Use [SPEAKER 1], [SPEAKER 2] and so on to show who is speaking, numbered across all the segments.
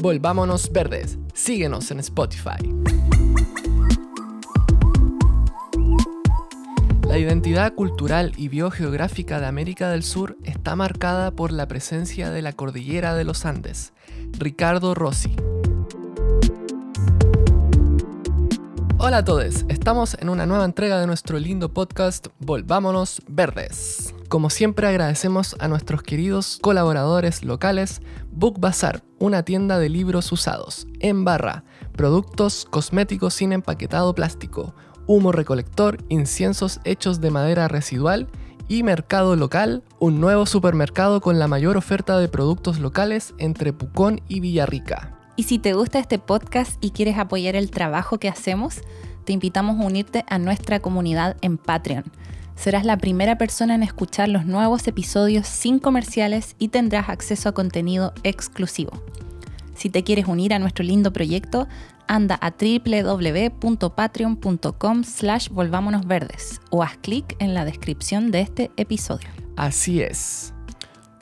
[SPEAKER 1] Volvámonos Verdes. Síguenos en Spotify. La identidad cultural y biogeográfica de América del Sur está marcada por la presencia de la cordillera de los Andes. Ricardo Rossi. Hola a todos, estamos en una nueva entrega de nuestro lindo podcast Volvámonos Verdes. Como siempre agradecemos a nuestros queridos colaboradores locales Book Bazar, una tienda de libros usados, en barra, productos cosméticos sin empaquetado plástico, humo recolector, inciensos hechos de madera residual y Mercado Local, un nuevo supermercado con la mayor oferta de productos locales entre Pucón y Villarrica.
[SPEAKER 2] Y si te gusta este podcast y quieres apoyar el trabajo que hacemos, te invitamos a unirte a nuestra comunidad en Patreon serás la primera persona en escuchar los nuevos episodios sin comerciales y tendrás acceso a contenido exclusivo. Si te quieres unir a nuestro lindo proyecto, anda a www.patreon.com slash volvámonosverdes o haz clic en la descripción de este episodio.
[SPEAKER 1] Así es.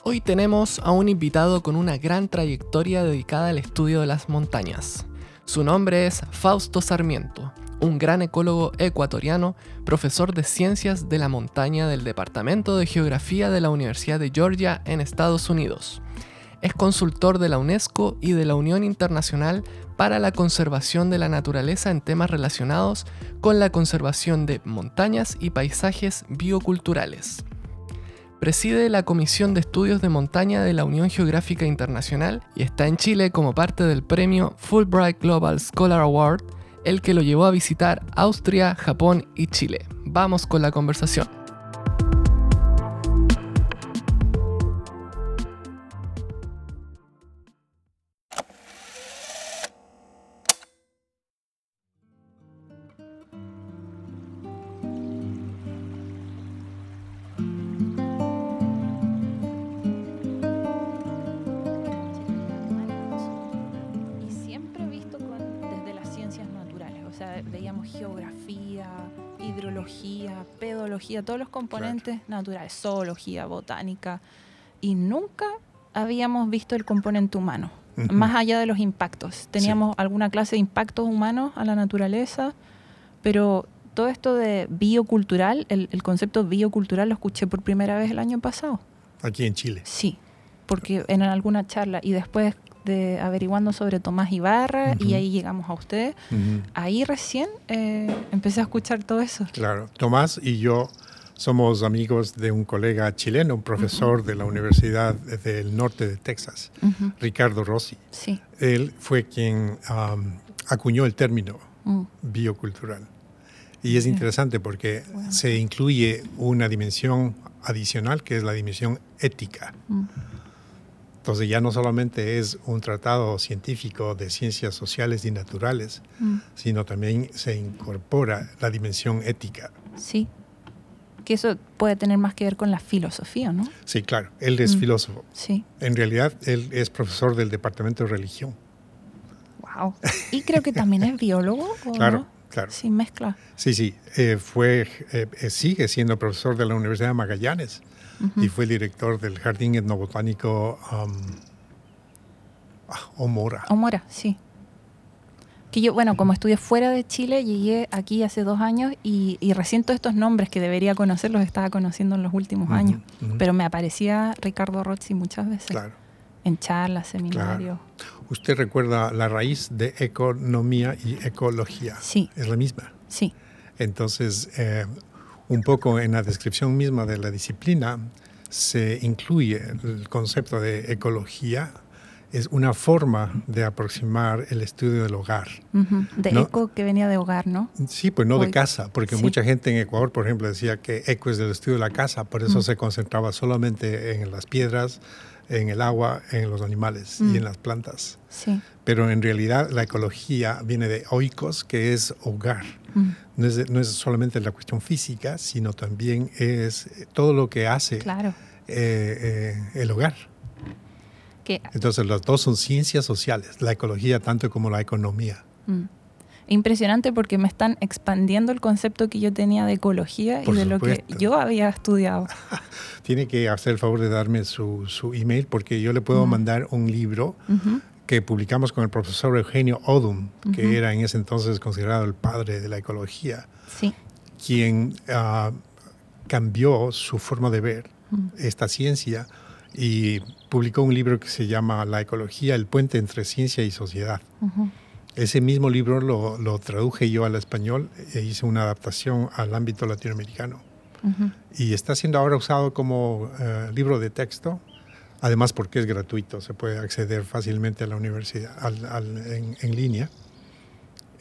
[SPEAKER 1] Hoy tenemos a un invitado con una gran trayectoria dedicada al estudio de las montañas. Su nombre es Fausto Sarmiento un gran ecólogo ecuatoriano, profesor de ciencias de la montaña del Departamento de Geografía de la Universidad de Georgia en Estados Unidos. Es consultor de la UNESCO y de la Unión Internacional para la Conservación de la Naturaleza en temas relacionados con la conservación de montañas y paisajes bioculturales. Preside la Comisión de Estudios de Montaña de la Unión Geográfica Internacional y está en Chile como parte del premio Fulbright Global Scholar Award el que lo llevó a visitar Austria, Japón y Chile. Vamos con la conversación.
[SPEAKER 2] Todos los componentes naturales, zoología, botánica, y nunca habíamos visto el componente humano, más allá de los impactos. Teníamos alguna clase de impactos humanos a la naturaleza, pero todo esto de biocultural, el, el, concepto biocultural lo escuché por primera vez el año pasado.
[SPEAKER 3] Aquí en Chile.
[SPEAKER 2] Sí, porque en alguna charla y después de averiguando sobre Tomás Ibarra y ahí llegamos a usted. Ahí recién eh, empecé a escuchar todo eso.
[SPEAKER 3] Claro, Tomás y yo somos amigos de un colega chileno, un profesor de la Universidad del Norte de Texas, Ricardo Rossi.
[SPEAKER 2] Sí.
[SPEAKER 3] Él fue quien acuñó el término mm. biocultural. Y es interesante porque se incluye una dimensión adicional que es la dimensión ética. Entonces ya no solamente es un tratado científico de ciencias sociales y naturales, mm. sino también se incorpora la dimensión ética.
[SPEAKER 2] Sí que eso puede tener más que ver con la filosofía, ¿no?
[SPEAKER 3] Sí, claro, él es mm. filósofo.
[SPEAKER 2] Sí.
[SPEAKER 3] En realidad, él es profesor del Departamento de Religión.
[SPEAKER 2] Wow. Y creo que también es biólogo.
[SPEAKER 3] claro, claro.
[SPEAKER 2] Sí, mezcla.
[SPEAKER 3] Sí, sí. Eh, fue, eh, eh, sigue siendo profesor de la Universidad de Magallanes y fue director del Jardín Etnobotánico um, Omora.
[SPEAKER 2] Omora, sí que yo, bueno, como estudié fuera de Chile, llegué aquí hace dos años y, y recién todos estos nombres que debería conocer los estaba conociendo en los últimos años. Pero me aparecía Ricardo Rossi muchas veces.
[SPEAKER 3] Claro.
[SPEAKER 2] En charlas, seminarios.
[SPEAKER 3] ¿Usted recuerda la raíz de economía y ecología?
[SPEAKER 2] Sí.
[SPEAKER 3] ¿Es la misma?
[SPEAKER 2] Sí.
[SPEAKER 3] Entonces, eh, un poco en la descripción misma de la disciplina se incluye el concepto de ecología es una forma de aproximar el estudio del hogar.
[SPEAKER 2] De eco que venía de hogar, ¿no?
[SPEAKER 3] Sí, pues no de casa, porque mucha gente en Ecuador, por ejemplo, decía que eco es del estudio de la casa, por eso se concentraba solamente en las piedras, en el agua, en los animales y en las plantas.
[SPEAKER 2] Sí.
[SPEAKER 3] Pero en realidad la ecología viene de oikos, que es hogar. No, es, no, es, solamente la cuestión física, sino también es todo lo que hace
[SPEAKER 2] claro.
[SPEAKER 3] Eh, eh, el hogar. Entonces, las dos son ciencias sociales, la ecología tanto como la economía.
[SPEAKER 2] Mm. Impresionante porque me están expandiendo el concepto que yo tenía de ecología y de lo que yo había estudiado.
[SPEAKER 3] Tiene que hacer el favor de darme su, su email porque yo le puedo mandar un libro que publicamos con el profesor Eugenio Odum, que era en ese entonces considerado el padre de la ecología,
[SPEAKER 2] sí.
[SPEAKER 3] quien uh, cambió su forma de ver esta ciencia y publicó un libro que se llama La ecología, el puente entre ciencia y sociedad. Ese mismo libro lo, lo, traduje yo al español e hice una adaptación al ámbito latinoamericano. Y está siendo ahora usado como uh, libro de texto además porque es gratuito, se puede acceder fácilmente a la universidad en, línea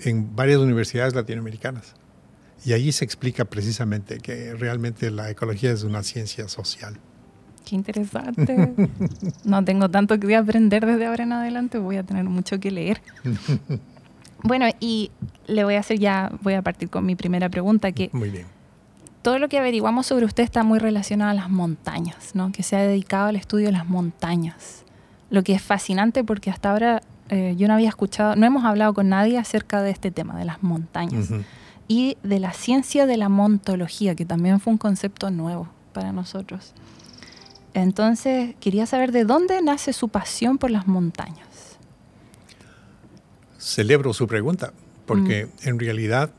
[SPEAKER 3] en varias universidades latinoamericanas. Y allí se explica precisamente que realmente la ecología es una ciencia social.
[SPEAKER 2] Qué interesante. no tengo tanto que aprender desde ahora en adelante, voy a tener mucho que leer. bueno, y le voy a hacer ya, voy a partir con mi primera pregunta, que
[SPEAKER 3] Muy bien
[SPEAKER 2] todo lo que averiguamos sobre usted está muy relacionado a las montañas, ¿no? que se ha dedicado al estudio de las montañas. Lo que es fascinante porque hasta ahora eh, yo no había escuchado, no hemos hablado con nadie acerca de este tema, de las montañas. Y de la ciencia de la montología, que también fue un concepto nuevo para nosotros. Entonces, quería saber de dónde nace su pasión por las montañas.
[SPEAKER 3] Celebro su pregunta, porque mm. en realidad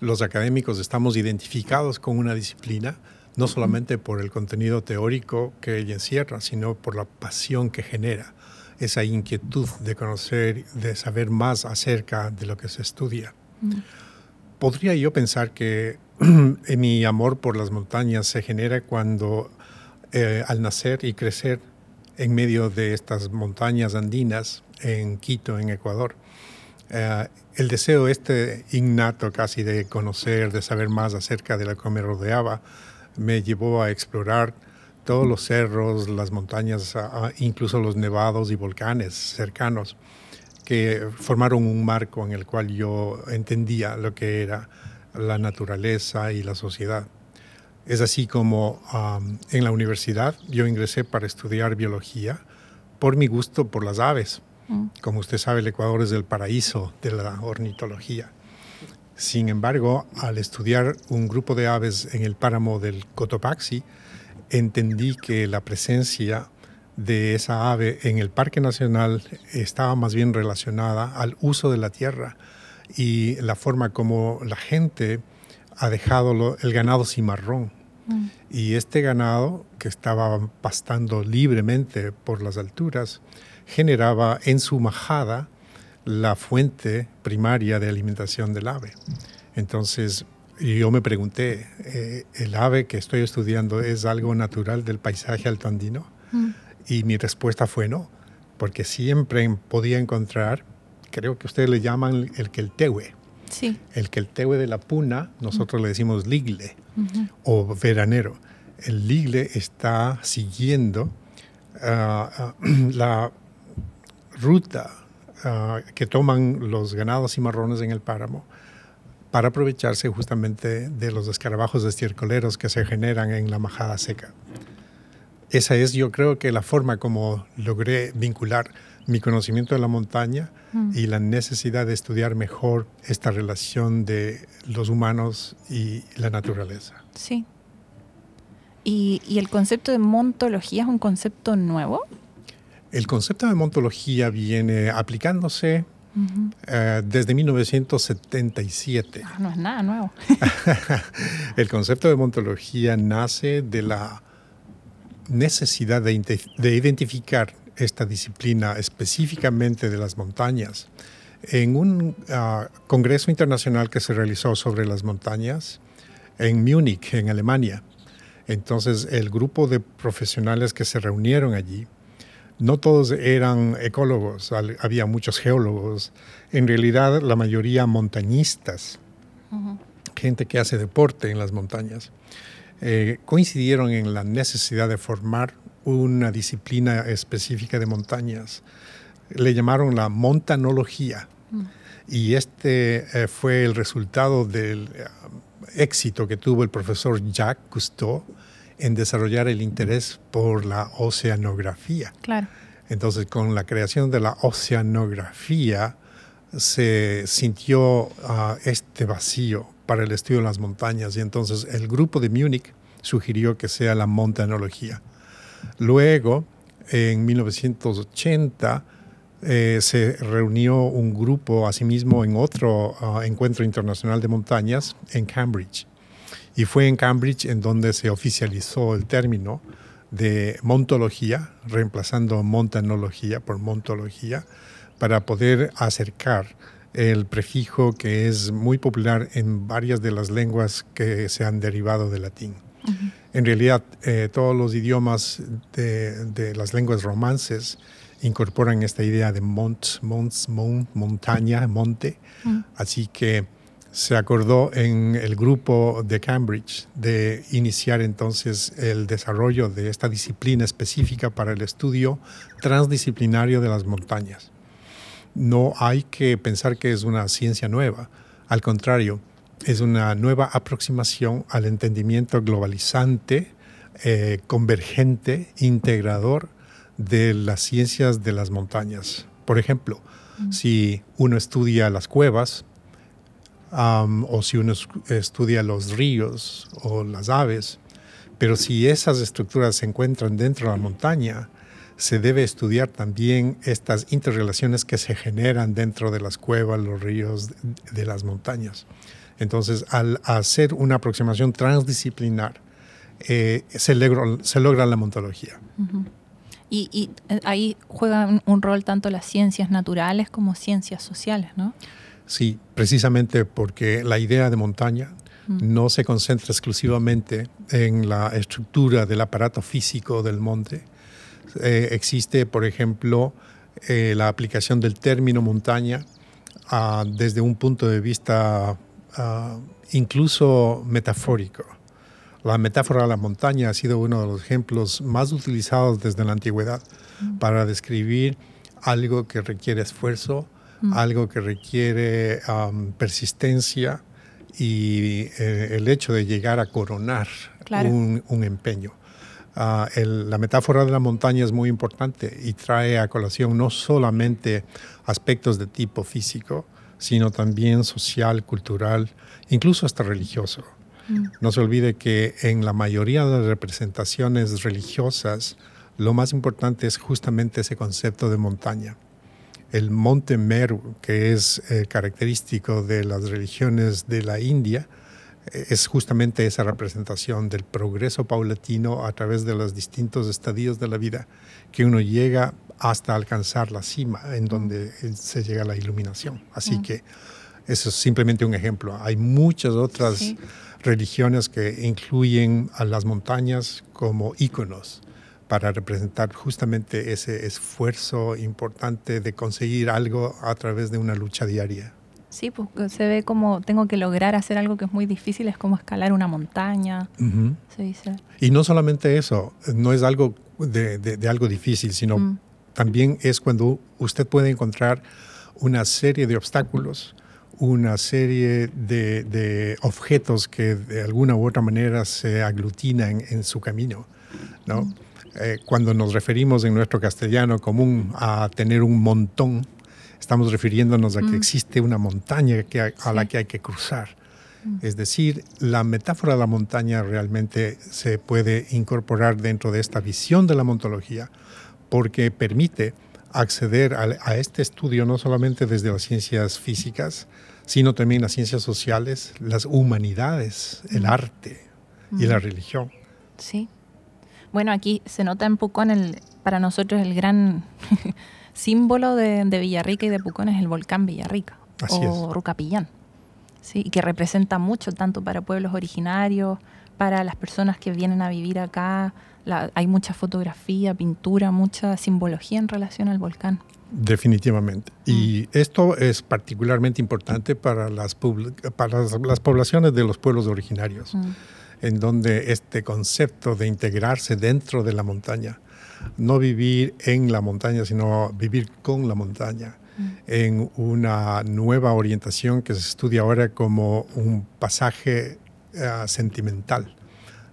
[SPEAKER 3] los académicos estamos identificados con una disciplina, no solamente por el contenido teórico que ella encierra, sino por la pasión que genera, esa inquietud de conocer, de saber más acerca de lo que se estudia. Podría yo pensar que mi amor por las montañas se genera cuando eh, al nacer y crecer en medio de estas montañas andinas en Quito, en Ecuador, eh, el deseo este innato casi de conocer, de saber más acerca de lo que me rodeaba, me llevó a explorar todos los cerros, las montañas, incluso los nevados y volcanes cercanos, que formaron un marco en el cual yo entendía lo que era la naturaleza y la sociedad. Es así como en la universidad yo ingresé para estudiar biología por mi gusto por las aves. Mm. Como usted sabe, el Ecuador es el paraíso de la ornitología. Sin embargo, al estudiar un grupo de aves en el páramo del Cotopaxi, entendí que la presencia de esa ave en el Parque Nacional estaba más bien relacionada al uso de la tierra y la forma como la gente ha dejado el ganado cimarrón. Mm. Y este ganado, que estaba pastando libremente por las alturas, generaba en su majada la fuente primaria de alimentación del ave. Entonces, yo me pregunté, eh, ¿el ave que estoy estudiando es algo natural del paisaje altandino? Mm. Y mi respuesta fue no, porque siempre podía encontrar, creo que ustedes le llaman el queltehue.
[SPEAKER 2] Sí.
[SPEAKER 3] El queltehue de la puna, nosotros le decimos ligle o veranero. El ligle está siguiendo ah, ah, la ruta ah, que toman los ganados cimarrones en el páramo para aprovecharse justamente de los escarabajos estiércoleros que se generan en la majada seca. Esa es, yo creo que la forma como logré vincular mi conocimiento de la montaña mm. y la necesidad de estudiar mejor esta relación de los humanos y la naturaleza.
[SPEAKER 2] Sí. ¿Y, y el concepto de montología es un concepto nuevo?
[SPEAKER 3] El concepto de montología viene aplicándose eh, desde 1977.
[SPEAKER 2] Ah, no es nada nuevo.
[SPEAKER 3] el concepto de montología nace de la necesidad de, identificar esta disciplina específicamente de las montañas. En un ah, congreso internacional que se realizó sobre las montañas en Múnich, en Alemania, entonces el grupo de profesionales que se reunieron allí no todos eran ecólogos, había muchos geólogos, en realidad la mayoría montañistas, gente que hace deporte en las montañas, eh, coincidieron en la necesidad de formar una disciplina específica de montañas. Le llamaron la montanología. Y este eh, fue el resultado del eh, éxito que tuvo el profesor Jacques Cousteau en desarrollar el interés por la oceanografía.
[SPEAKER 2] Claro.
[SPEAKER 3] Entonces, con la creación de la oceanografía, se sintió ah, este vacío para el estudio de las montañas y entonces el grupo de Múnich sugirió que sea la montanología. Luego, en 1980, eh, se reunió un grupo asimismo en otro ah, encuentro internacional de montañas en Cambridge. Y fue en Cambridge en donde se oficializó el término de montología, reemplazando montanología por montología, para poder acercar el prefijo que es muy popular en varias de las lenguas que se han derivado del latín. En realidad, eh, todos los idiomas de, las lenguas romances incorporan esta idea de mont, monts, mont, montaña, monte. Así que se acordó en el grupo de Cambridge de iniciar entonces el desarrollo de esta disciplina específica para el estudio transdisciplinario de las montañas. No hay que pensar que es una ciencia nueva, al contrario, es una nueva aproximación al entendimiento globalizante, eh, convergente, integrador de las ciencias de las montañas. Por ejemplo, mm. si uno estudia las cuevas, o si uno estudia los ríos o las aves, pero si esas estructuras se encuentran dentro de la montaña, se debe estudiar también estas interrelaciones que se generan dentro de las cuevas, los ríos, de las montañas. Entonces, al hacer una aproximación transdisciplinar, eh, se, logra, la montología.
[SPEAKER 2] y, eh, ahí juegan un rol tanto las ciencias naturales como ciencias sociales, ¿no?
[SPEAKER 3] Sí, precisamente porque la idea de montaña no se concentra exclusivamente en la estructura del aparato físico del monte. Eh, existe, por ejemplo, la aplicación del término montaña ah, desde un punto de vista Ah, incluso metafórico. La metáfora de la montaña ha sido uno de los ejemplos más utilizados desde la antigüedad mm. para describir algo que requiere esfuerzo, mm. algo que requiere persistencia y eh, el hecho de llegar a coronar un, empeño. Ah, la metáfora de la montaña es muy importante y trae a colación no solamente aspectos de tipo físico, sino también social, cultural, incluso hasta religioso. Mm. No se olvide que en la mayoría de las representaciones religiosas, lo más importante es justamente ese concepto de montaña. El monte Meru, que es eh, característico de las religiones de la India, eh, es justamente esa representación del progreso paulatino a través de los distintos estadios de la vida, que uno llega hasta alcanzar la cima en donde se llega a la iluminación. Así que eso es simplemente un ejemplo. Hay muchas otras religiones que incluyen a las montañas como íconos para representar justamente ese esfuerzo importante de conseguir algo a través de una lucha diaria.
[SPEAKER 2] Sí, pues se ve como tengo que lograr hacer algo que es muy difícil, es como escalar una montaña, se dice.
[SPEAKER 3] Y no solamente eso, no es algo de, algo difícil, sino mm también es cuando usted puede encontrar una serie de obstáculos, una serie de, objetos que de alguna u otra manera se aglutinan en su camino. ¿no? Eh, cuando nos referimos en nuestro castellano común a tener un montón, estamos refiriéndonos a que mm. existe una montaña que, a la que hay que cruzar. Mm. Es decir, la metáfora de la montaña realmente se puede incorporar dentro de esta visión de la montología porque permite acceder a, este estudio no solamente desde las ciencias físicas, sino también las ciencias sociales, las humanidades, el arte y la religión.
[SPEAKER 2] Sí. Bueno, aquí se nota en Pucón, el, para nosotros el gran símbolo de, Villarrica y de Pucón es el volcán Villarrica o Rucapillán, ¿sí? y que representa mucho tanto para pueblos originarios, para las personas que vienen a vivir acá, hay mucha fotografía, pintura, mucha simbología en relación al volcán.
[SPEAKER 3] Definitivamente. Y mm. esto es particularmente importante para las, para las poblaciones de los pueblos originarios, mm. en donde este concepto de integrarse dentro de la montaña, no vivir en la montaña, sino vivir con la montaña, mm. en una nueva orientación que se estudia ahora como un pasaje eh, sentimental.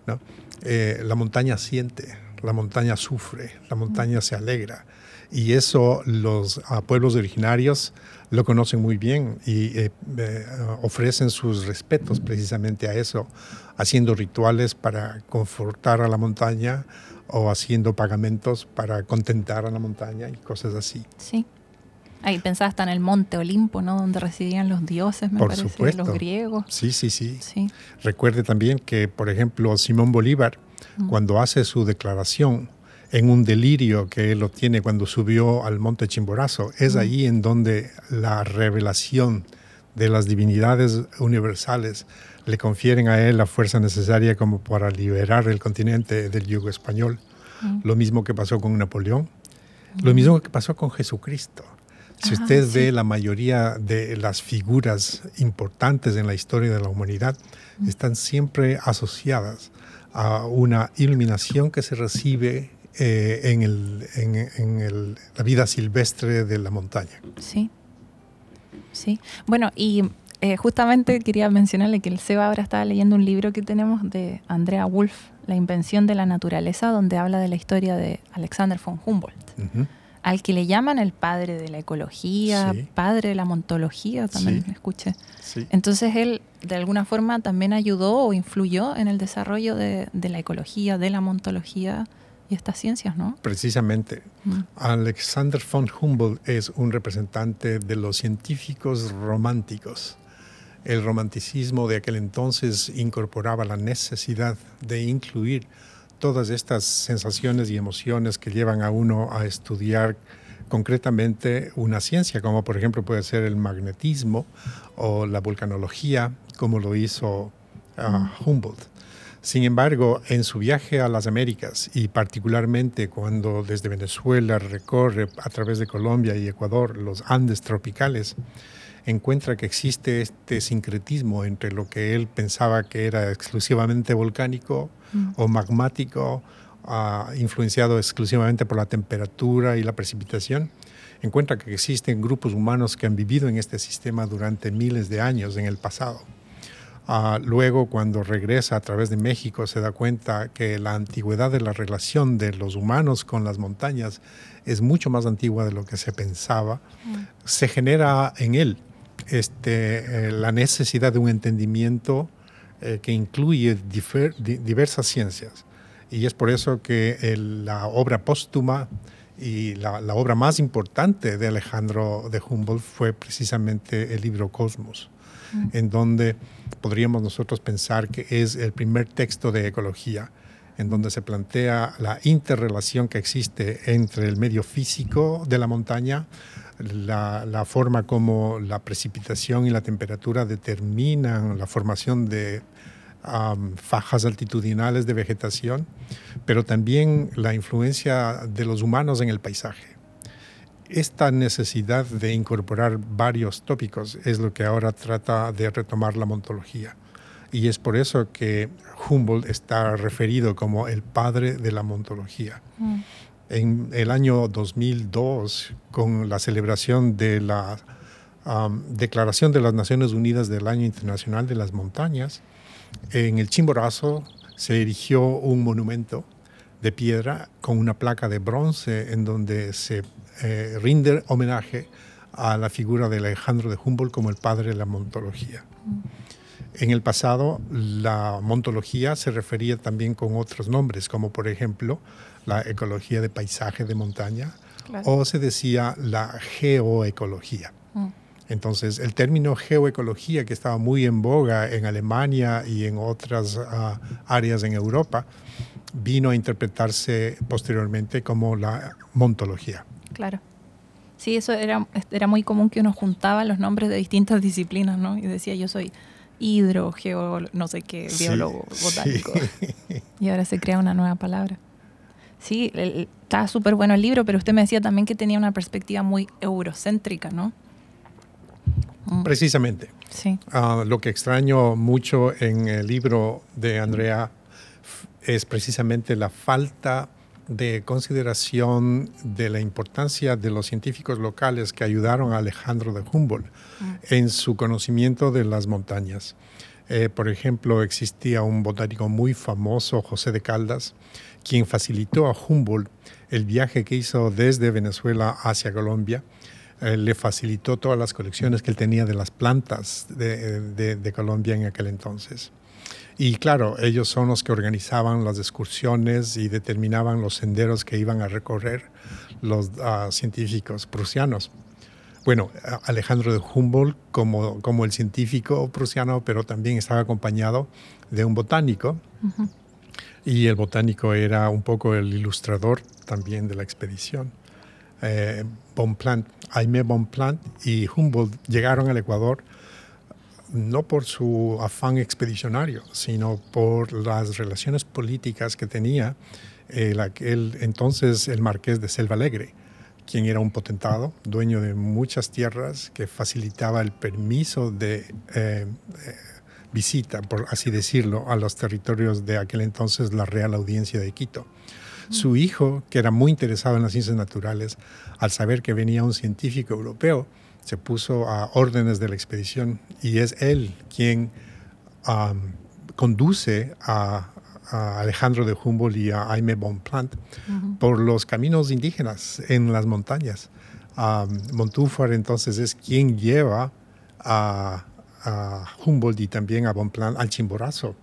[SPEAKER 3] ¿no? Eh, la montaña siente, la montaña sufre, la montaña se alegra. Y eso los pueblos originarios lo conocen muy bien y eh, eh, ofrecen sus respetos precisamente a eso, haciendo rituales para confortar a la montaña o haciendo pagamentos para contentar a la montaña y cosas así.
[SPEAKER 2] Sí. Ahí pensaba hasta en el monte Olimpo, ¿no? Donde residían los dioses, me
[SPEAKER 3] Por
[SPEAKER 2] parece,
[SPEAKER 3] supuesto.
[SPEAKER 2] los griegos.
[SPEAKER 3] Sí, sí, sí,
[SPEAKER 2] Sí.
[SPEAKER 3] Recuerde también que, por ejemplo, Simón Bolívar, cuando hace su declaración en un delirio que él obtiene cuando subió al monte Chimborazo, es allí en donde la revelación de las divinidades universales le confieren a él la fuerza necesaria como para liberar el continente del yugo español. Lo mismo que pasó con Napoleón, lo mismo que pasó con Jesucristo. Si usted
[SPEAKER 2] sí.
[SPEAKER 3] ve la mayoría de las figuras importantes en la historia de la humanidad, están siempre asociadas a una iluminación que se recibe eh, en, el- en- en el- la vida silvestre de la montaña.
[SPEAKER 2] Sí. Sí. Bueno, y eh, justamente quería mencionarle que el Seba ahora estaba leyendo un libro que tenemos de Andrea Wolf, La invención de la naturaleza, donde habla de la historia de Alexander von Humboldt,
[SPEAKER 3] Ujú.
[SPEAKER 2] Al que le llaman el padre de la ecología,
[SPEAKER 3] Sí.
[SPEAKER 2] padre de la montología, también
[SPEAKER 3] Sí.
[SPEAKER 2] escuché.
[SPEAKER 3] Sí.
[SPEAKER 2] Entonces él de alguna forma también ayudó o influyó en el desarrollo de, de la ecología, de la montología y estas ciencias, ¿no?
[SPEAKER 3] Precisamente.
[SPEAKER 2] Mm.
[SPEAKER 3] Alexander von Humboldt es un representante de los científicos románticos. El romanticismo de aquel entonces incorporaba la necesidad de incluir todas estas sensaciones y emociones que llevan a uno a estudiar concretamente una ciencia, como por ejemplo puede ser el magnetismo o la vulcanología, como lo hizo ah, Humboldt. Sin embargo, en su viaje a las Américas y particularmente cuando desde Venezuela recorre a través de Colombia y Ecuador los Andes tropicales, encuentra que existe este sincretismo entre lo que él pensaba que era exclusivamente volcánico o magmático, ah, influenciado exclusivamente por la temperatura y la precipitación. Encuentra que existen grupos humanos que han vivido en este sistema durante miles de años en el pasado. Ah, luego, cuando regresa a través de México, se da cuenta que la antigüedad de la relación de los humanos con las montañas es mucho más antigua de lo que se pensaba. Se genera en él este, eh, la necesidad de un entendimiento eh, que incluye difer- di- diversas ciencias. Y es por eso que el- la obra póstuma y la, la obra más importante de Alejandro de Humboldt fue precisamente el libro Cosmos en donde podríamos nosotros pensar que es el primer texto de ecología, en donde se plantea la interrelación que existe entre el medio físico de la montaña, la, forma como la precipitación y la temperatura determinan la formación de fajas altitudinales de vegetación, pero también la influencia de los humanos en el paisaje esta necesidad de incorporar varios tópicos es lo que ahora trata de retomar la montología. Y es por eso que Humboldt está referido como el padre de la montología.
[SPEAKER 2] Mm.
[SPEAKER 3] En el año 2002, con la celebración de la Declaración de las Naciones Unidas del Año Internacional de las Montañas, en el Chimborazo se erigió un monumento de piedra con una placa de bronce en donde se eh, rinde homenaje a la figura de Alejandro de Humboldt como el padre de la montología. En el pasado, la montología se refería también con otros nombres, como por ejemplo la ecología de paisaje de montaña,
[SPEAKER 2] Claro.
[SPEAKER 3] o se decía la geoecología.
[SPEAKER 2] Mm.
[SPEAKER 3] Entonces, el término geoecología, que estaba muy en boga en Alemania y en otras ah, áreas en Europa, vino a interpretarse posteriormente como la montología.
[SPEAKER 2] Claro. Sí, eso era, era muy común que uno juntaba los nombres de distintas disciplinas, ¿no? Y decía, yo soy hidro, geo, no sé qué,
[SPEAKER 3] Sí,
[SPEAKER 2] biólogo, botánico.
[SPEAKER 3] sí.
[SPEAKER 2] Y ahora se crea una nueva palabra. Sí, el- está súper bueno el libro, pero usted me decía también que tenía una perspectiva muy eurocéntrica, ¿no? Mm,
[SPEAKER 3] Precisamente.
[SPEAKER 2] Sí.
[SPEAKER 3] Ah, lo que extraño mucho en el libro de Andrea es precisamente la falta de consideración de la importancia de los científicos locales que ayudaron a Alejandro de Humboldt en su conocimiento de las montañas. Eh, por ejemplo, existía un botánico muy famoso, José de Caldas, quien facilitó a Humboldt el viaje que hizo desde Venezuela hacia Colombia. Eh, le facilitó todas las colecciones que él tenía de las plantas de, Colombia en aquel entonces. Y claro, ellos son los que organizaban las excursiones y determinaban los senderos que iban a recorrer los ah, científicos prusianos. Bueno, Alejandro de Humboldt como, como el científico prusiano, pero también estaba acompañado de un botánico. Y el botánico era un poco el ilustrador también de la expedición. Eh, Bonpland, Jaime Bonpland y Humboldt llegaron al Ecuador no por su afán expedicionario, sino por las relaciones políticas que tenía el, aquel, entonces el marqués de Selva Alegre, quien era un potentado, dueño de muchas tierras, que facilitaba el permiso de eh, eh, visita, por así decirlo, a los territorios de aquel entonces la Real Audiencia de Quito. Su hijo, que era muy interesado en las ciencias naturales, al saber que venía un científico europeo, se puso a órdenes de la expedición y es él quien conduce a, Alejandro de Humboldt y a Jaime Bonpland por los caminos indígenas en las montañas. Montúfar entonces es quien lleva a, Humboldt y también a Bonpland al Chimborazo.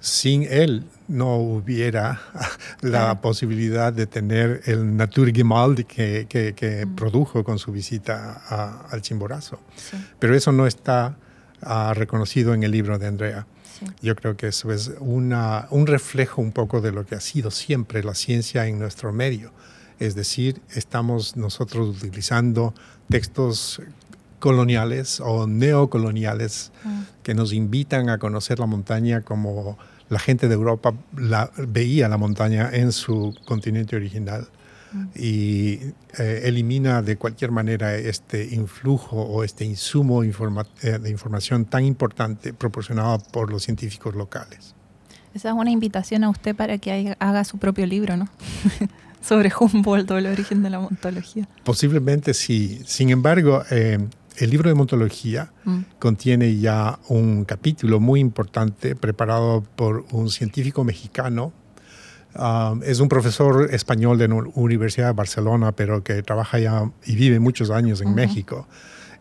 [SPEAKER 3] Sin él no hubiera la posibilidad de tener el Naturgemälde que, que, produjo con su visita al Chimborazo. Pero eso no está ah, reconocido en el libro de Andrea. Yo creo que eso es una, un reflejo un poco de lo que ha sido siempre la ciencia en nuestro medio. Es decir, estamos nosotros utilizando textos coloniales o neocoloniales mm. que nos invitan a conocer la montaña como la gente de Europa la, veía la montaña en su continente original. Y eh, elimina de cualquier manera este influjo o este insumo eh, de información tan importante proporcionado por los científicos locales.
[SPEAKER 2] Esa es una invitación a usted para que haga su propio libro, ¿no? Sobre Humboldt o el origen de la montología.
[SPEAKER 3] Posiblemente sí. Sin embargo, eh, el libro de montología mm. contiene ya un capítulo muy importante preparado por un científico mexicano. Um, es un profesor español de la Universidad de Barcelona, pero que trabaja ya y vive muchos años en México.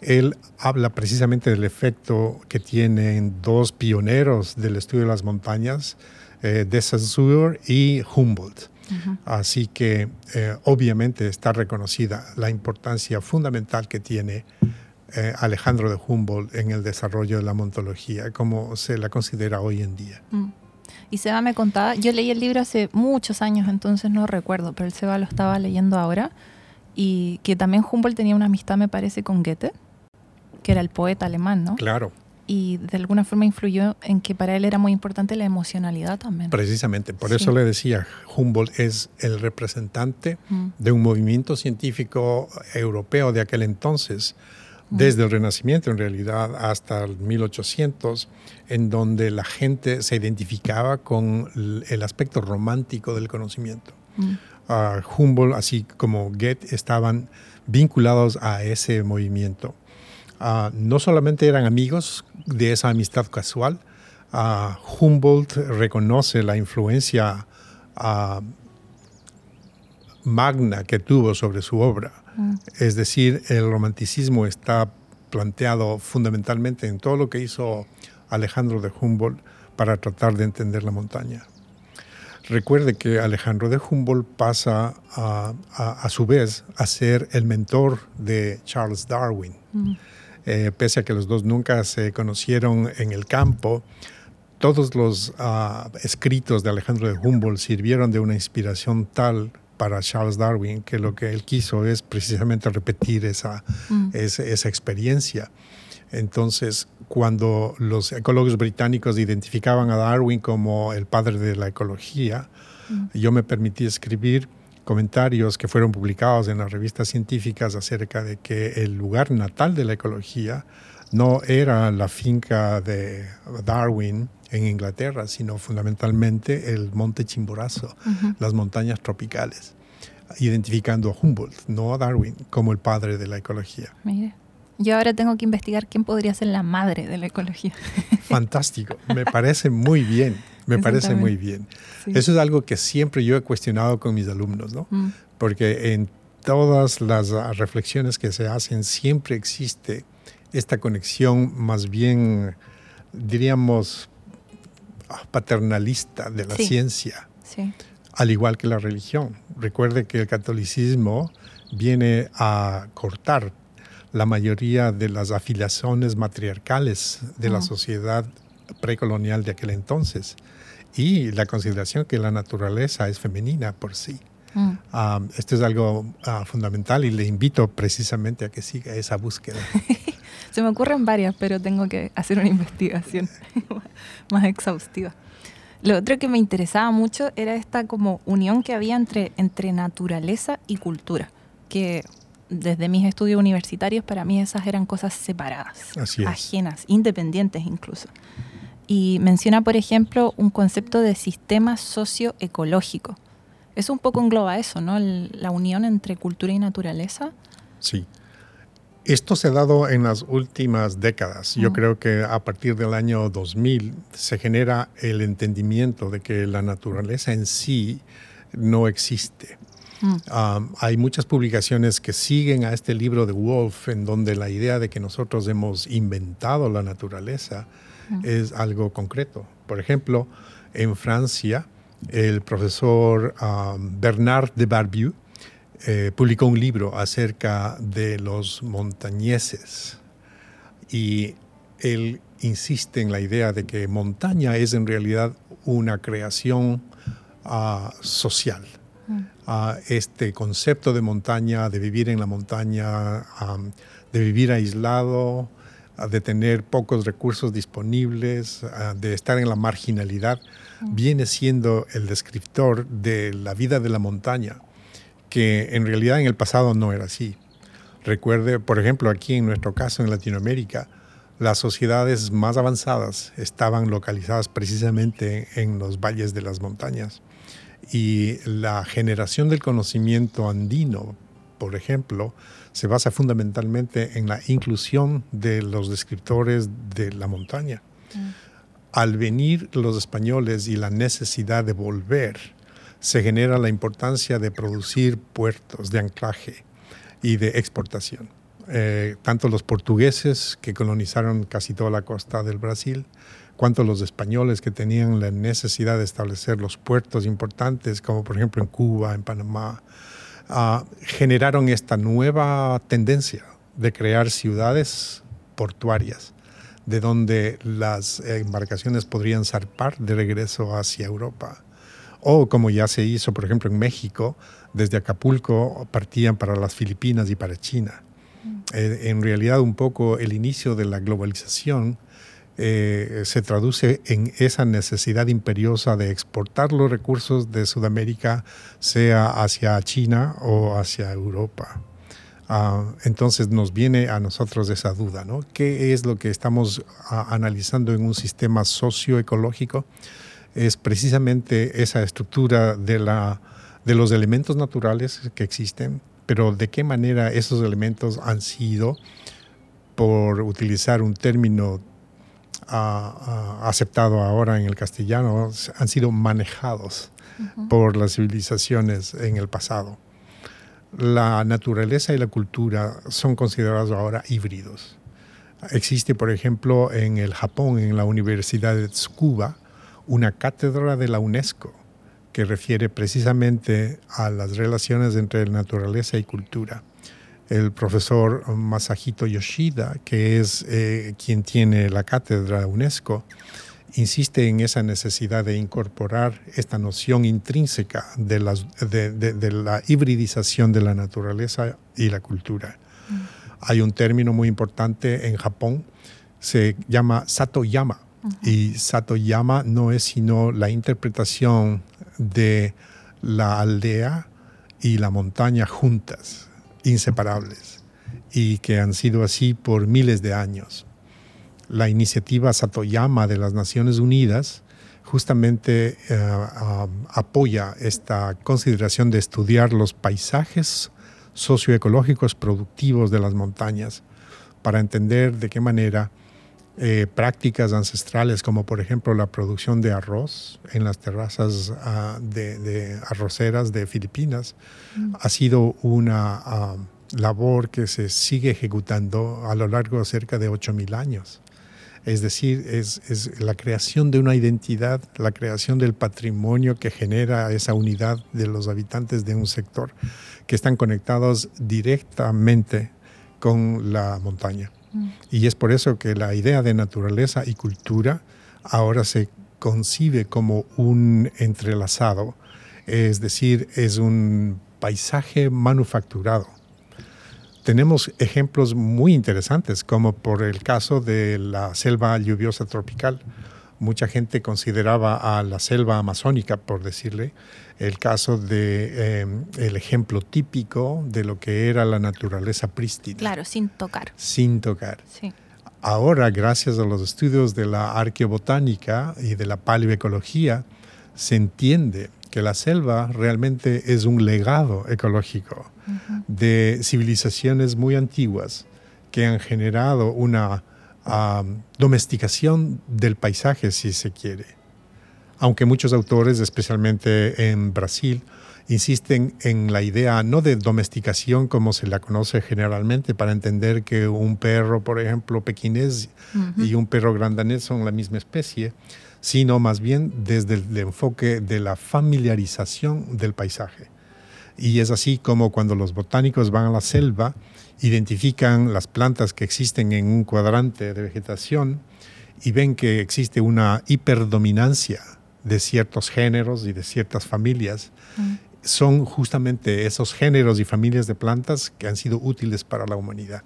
[SPEAKER 3] Él habla precisamente del efecto que tienen dos pioneros del estudio de las montañas, eh, de Saussure y Humboldt. Así que eh, obviamente está reconocida la importancia fundamental que tiene eh, Alejandro de Humboldt en el desarrollo de la montología, como se la considera hoy en día. Mm.
[SPEAKER 2] Y Seba me contaba, yo leí el libro hace muchos años, entonces no recuerdo, pero el Seba lo estaba leyendo ahora, y que también Humboldt tenía una amistad, me parece, con Goethe, que era el poeta alemán, ¿no?
[SPEAKER 3] Claro.
[SPEAKER 2] Y de alguna forma influyó en que para él era muy importante la emocionalidad también.
[SPEAKER 3] Precisamente, por eso le decía, Humboldt es el representante mm. de un movimiento científico europeo de aquel entonces, desde el Renacimiento en realidad hasta el 1800, en donde la gente se identificaba con el aspecto romántico del conocimiento. Mm. Humboldt, así como Goethe, estaban vinculados a ese movimiento. no solamente eran amigos de esa amistad casual, Humboldt reconoce la influencia magna que tuvo sobre su obra es decir, el romanticismo está planteado fundamentalmente en todo lo que hizo Alejandro de Humboldt para tratar de entender la montaña. Recuerde que Alejandro de Humboldt pasa a, su vez a ser el mentor de Charles Darwin. Eh, pese a que los dos nunca se conocieron en el campo, todos los ah, escritos de Alejandro de Humboldt sirvieron de una inspiración tal para Charles Darwin, que lo que él quiso es precisamente repetir esa, mm. esa, experiencia. Entonces, cuando los ecólogos británicos identificaban a Darwin como el padre de la ecología, mm. yo me permití escribir comentarios que fueron publicados en las revistas científicas acerca de que el lugar natal de la ecología no era la finca de Darwin, en Inglaterra, sino fundamentalmente el monte Chimborazo, las montañas tropicales, identificando a Humboldt, no a Darwin, como el padre de la ecología.
[SPEAKER 2] Mire. Yo ahora tengo que investigar quién podría ser la madre de la ecología.
[SPEAKER 3] Fantástico, me parece muy bien, me parece muy bien. Eso es algo que siempre yo he cuestionado con mis alumnos, ¿no? Mm. Porque en todas las reflexiones que se hacen siempre existe esta conexión más bien, diríamos, paternalista de la ciencia, al igual que la religión. Recuerde que el catolicismo viene a cortar la mayoría de las afiliaciones matriarcales de la sociedad precolonial de aquel entonces y la consideración que la naturaleza es femenina por sí. Mm. Ah, esto es algo ah, fundamental y le invito precisamente a que siga esa búsqueda.
[SPEAKER 2] Se me ocurren varias, pero tengo que hacer una investigación más exhaustiva. Lo otro que me interesaba mucho era esta como unión que había entre, entre naturaleza y cultura, que desde mis estudios universitarios para mí esas eran cosas separadas, ajenas, independientes incluso. Y menciona, por ejemplo, un concepto de sistema socioecológico, eso un poco engloba eso, ¿no? la unión entre cultura y naturaleza.
[SPEAKER 3] Sí. Esto se ha dado en las últimas décadas. Yo creo que a partir del año 2000 se genera el entendimiento de que la naturaleza en sí no existe. Mm. hay muchas publicaciones que siguen a este libro de Wolf, en donde la idea de que nosotros hemos inventado la naturaleza mm. es algo concreto. Por ejemplo, en Francia, el profesor um, Bernard de Barbieu eh, publicó un libro acerca de los montañeses y él insiste en la idea de que montaña es en realidad una creación uh, social. Mm. Uh, este concepto de montaña, de vivir en la montaña, um, de vivir aislado, uh, de tener pocos recursos disponibles, de estar en la marginalidad, viene siendo el descriptor de la vida de la montaña, que en realidad en el pasado no era así. Recuerde, por ejemplo, aquí en nuestro caso en Latinoamérica, las sociedades más avanzadas estaban localizadas precisamente en los valles de las montañas. Y la generación del conocimiento andino, por ejemplo, se basa fundamentalmente en la inclusión de los descriptores de la montaña. Mm al venir los españoles y la necesidad de volver, se genera la importancia de producir puertos de anclaje y de exportación. Eh, tanto los portugueses que colonizaron casi toda la costa del Brasil, cuanto los españoles que tenían la necesidad de establecer los puertos importantes, como por ejemplo en Cuba, en Panamá, ah, generaron esta nueva tendencia de crear ciudades portuarias de donde las embarcaciones podrían zarpar de regreso hacia Europa. O como ya se hizo, por ejemplo, en México, desde Acapulco partían para las Filipinas y para China. Mm. Eh, en realidad, un poco el inicio de la globalización eh, se traduce en esa necesidad imperiosa de exportar los recursos de Sudamérica, sea hacia China o hacia Europa. Ah, entonces nos viene a nosotros esa duda, ¿no? ¿Qué es lo que estamos ah, analizando en un sistema socioecológico? Es precisamente esa estructura de, la, de los elementos naturales que existen, pero de qué manera esos elementos han sido, por utilizar un término ah, aceptado ahora en el castellano, han sido manejados por las civilizaciones en el pasado la naturaleza y la cultura son considerados ahora híbridos. Existe, por ejemplo, en el Japón, en la Universidad de Tsukuba, una cátedra de la UNESCO que refiere precisamente a las relaciones entre naturaleza y cultura. El profesor Masahito Yoshida, que es eh, quien tiene la cátedra UNESCO, insiste en esa necesidad de incorporar esta noción intrínseca de, la hibridización de la naturaleza y la cultura. Mm. Hay un término muy importante en Japón, se llama Satoyama, y Satoyama no es sino la interpretación de la aldea y la montaña juntas, inseparables, y que han sido así por miles de años. La iniciativa Satoyama de las Naciones Unidas justamente eh, apoya esta consideración de estudiar los paisajes socioecológicos productivos de las montañas para entender de qué manera eh, prácticas ancestrales como por ejemplo la producción de arroz en las terrazas ah, de, arroceras de Filipinas mm. ha sido una ah, labor que se sigue ejecutando a lo largo de cerca de 8.000 años. Es decir, es, la creación de una identidad, la creación del patrimonio que genera esa unidad de los habitantes de un sector que están conectados directamente con la montaña. Y es por eso que la idea de naturaleza y cultura ahora se concibe como un entrelazado, es decir, es un paisaje manufacturado. Tenemos ejemplos muy interesantes, como por el caso de la selva lluviosa tropical. Mucha gente consideraba a la selva amazónica, por decirle, el caso de em, el ejemplo típico de lo que era la naturaleza prístina.
[SPEAKER 2] Claro, sin tocar.
[SPEAKER 3] Sin tocar. Ahora, gracias a los estudios de la arqueobotánica y de la paleoecología, se entiende que la selva realmente es un legado ecológico de civilizaciones muy antiguas que han generado una domesticación del paisaje, si se quiere aunque muchos autores, especialmente en Brasil, insisten en la idea no de domesticación como se la conoce generalmente para entender que un perro, por ejemplo, pequinés y un perro grandanés son la misma especie, sino más bien desde el enfoque de la familiarización del paisaje. Y es así como cuando los botánicos van a la selva, identifican las plantas que existen en un cuadrante de vegetación y ven que existe una hiperdominancia de ciertos géneros y de ciertas familias. Mm. Son justamente esos géneros y familias de plantas que han sido útiles para la humanidad.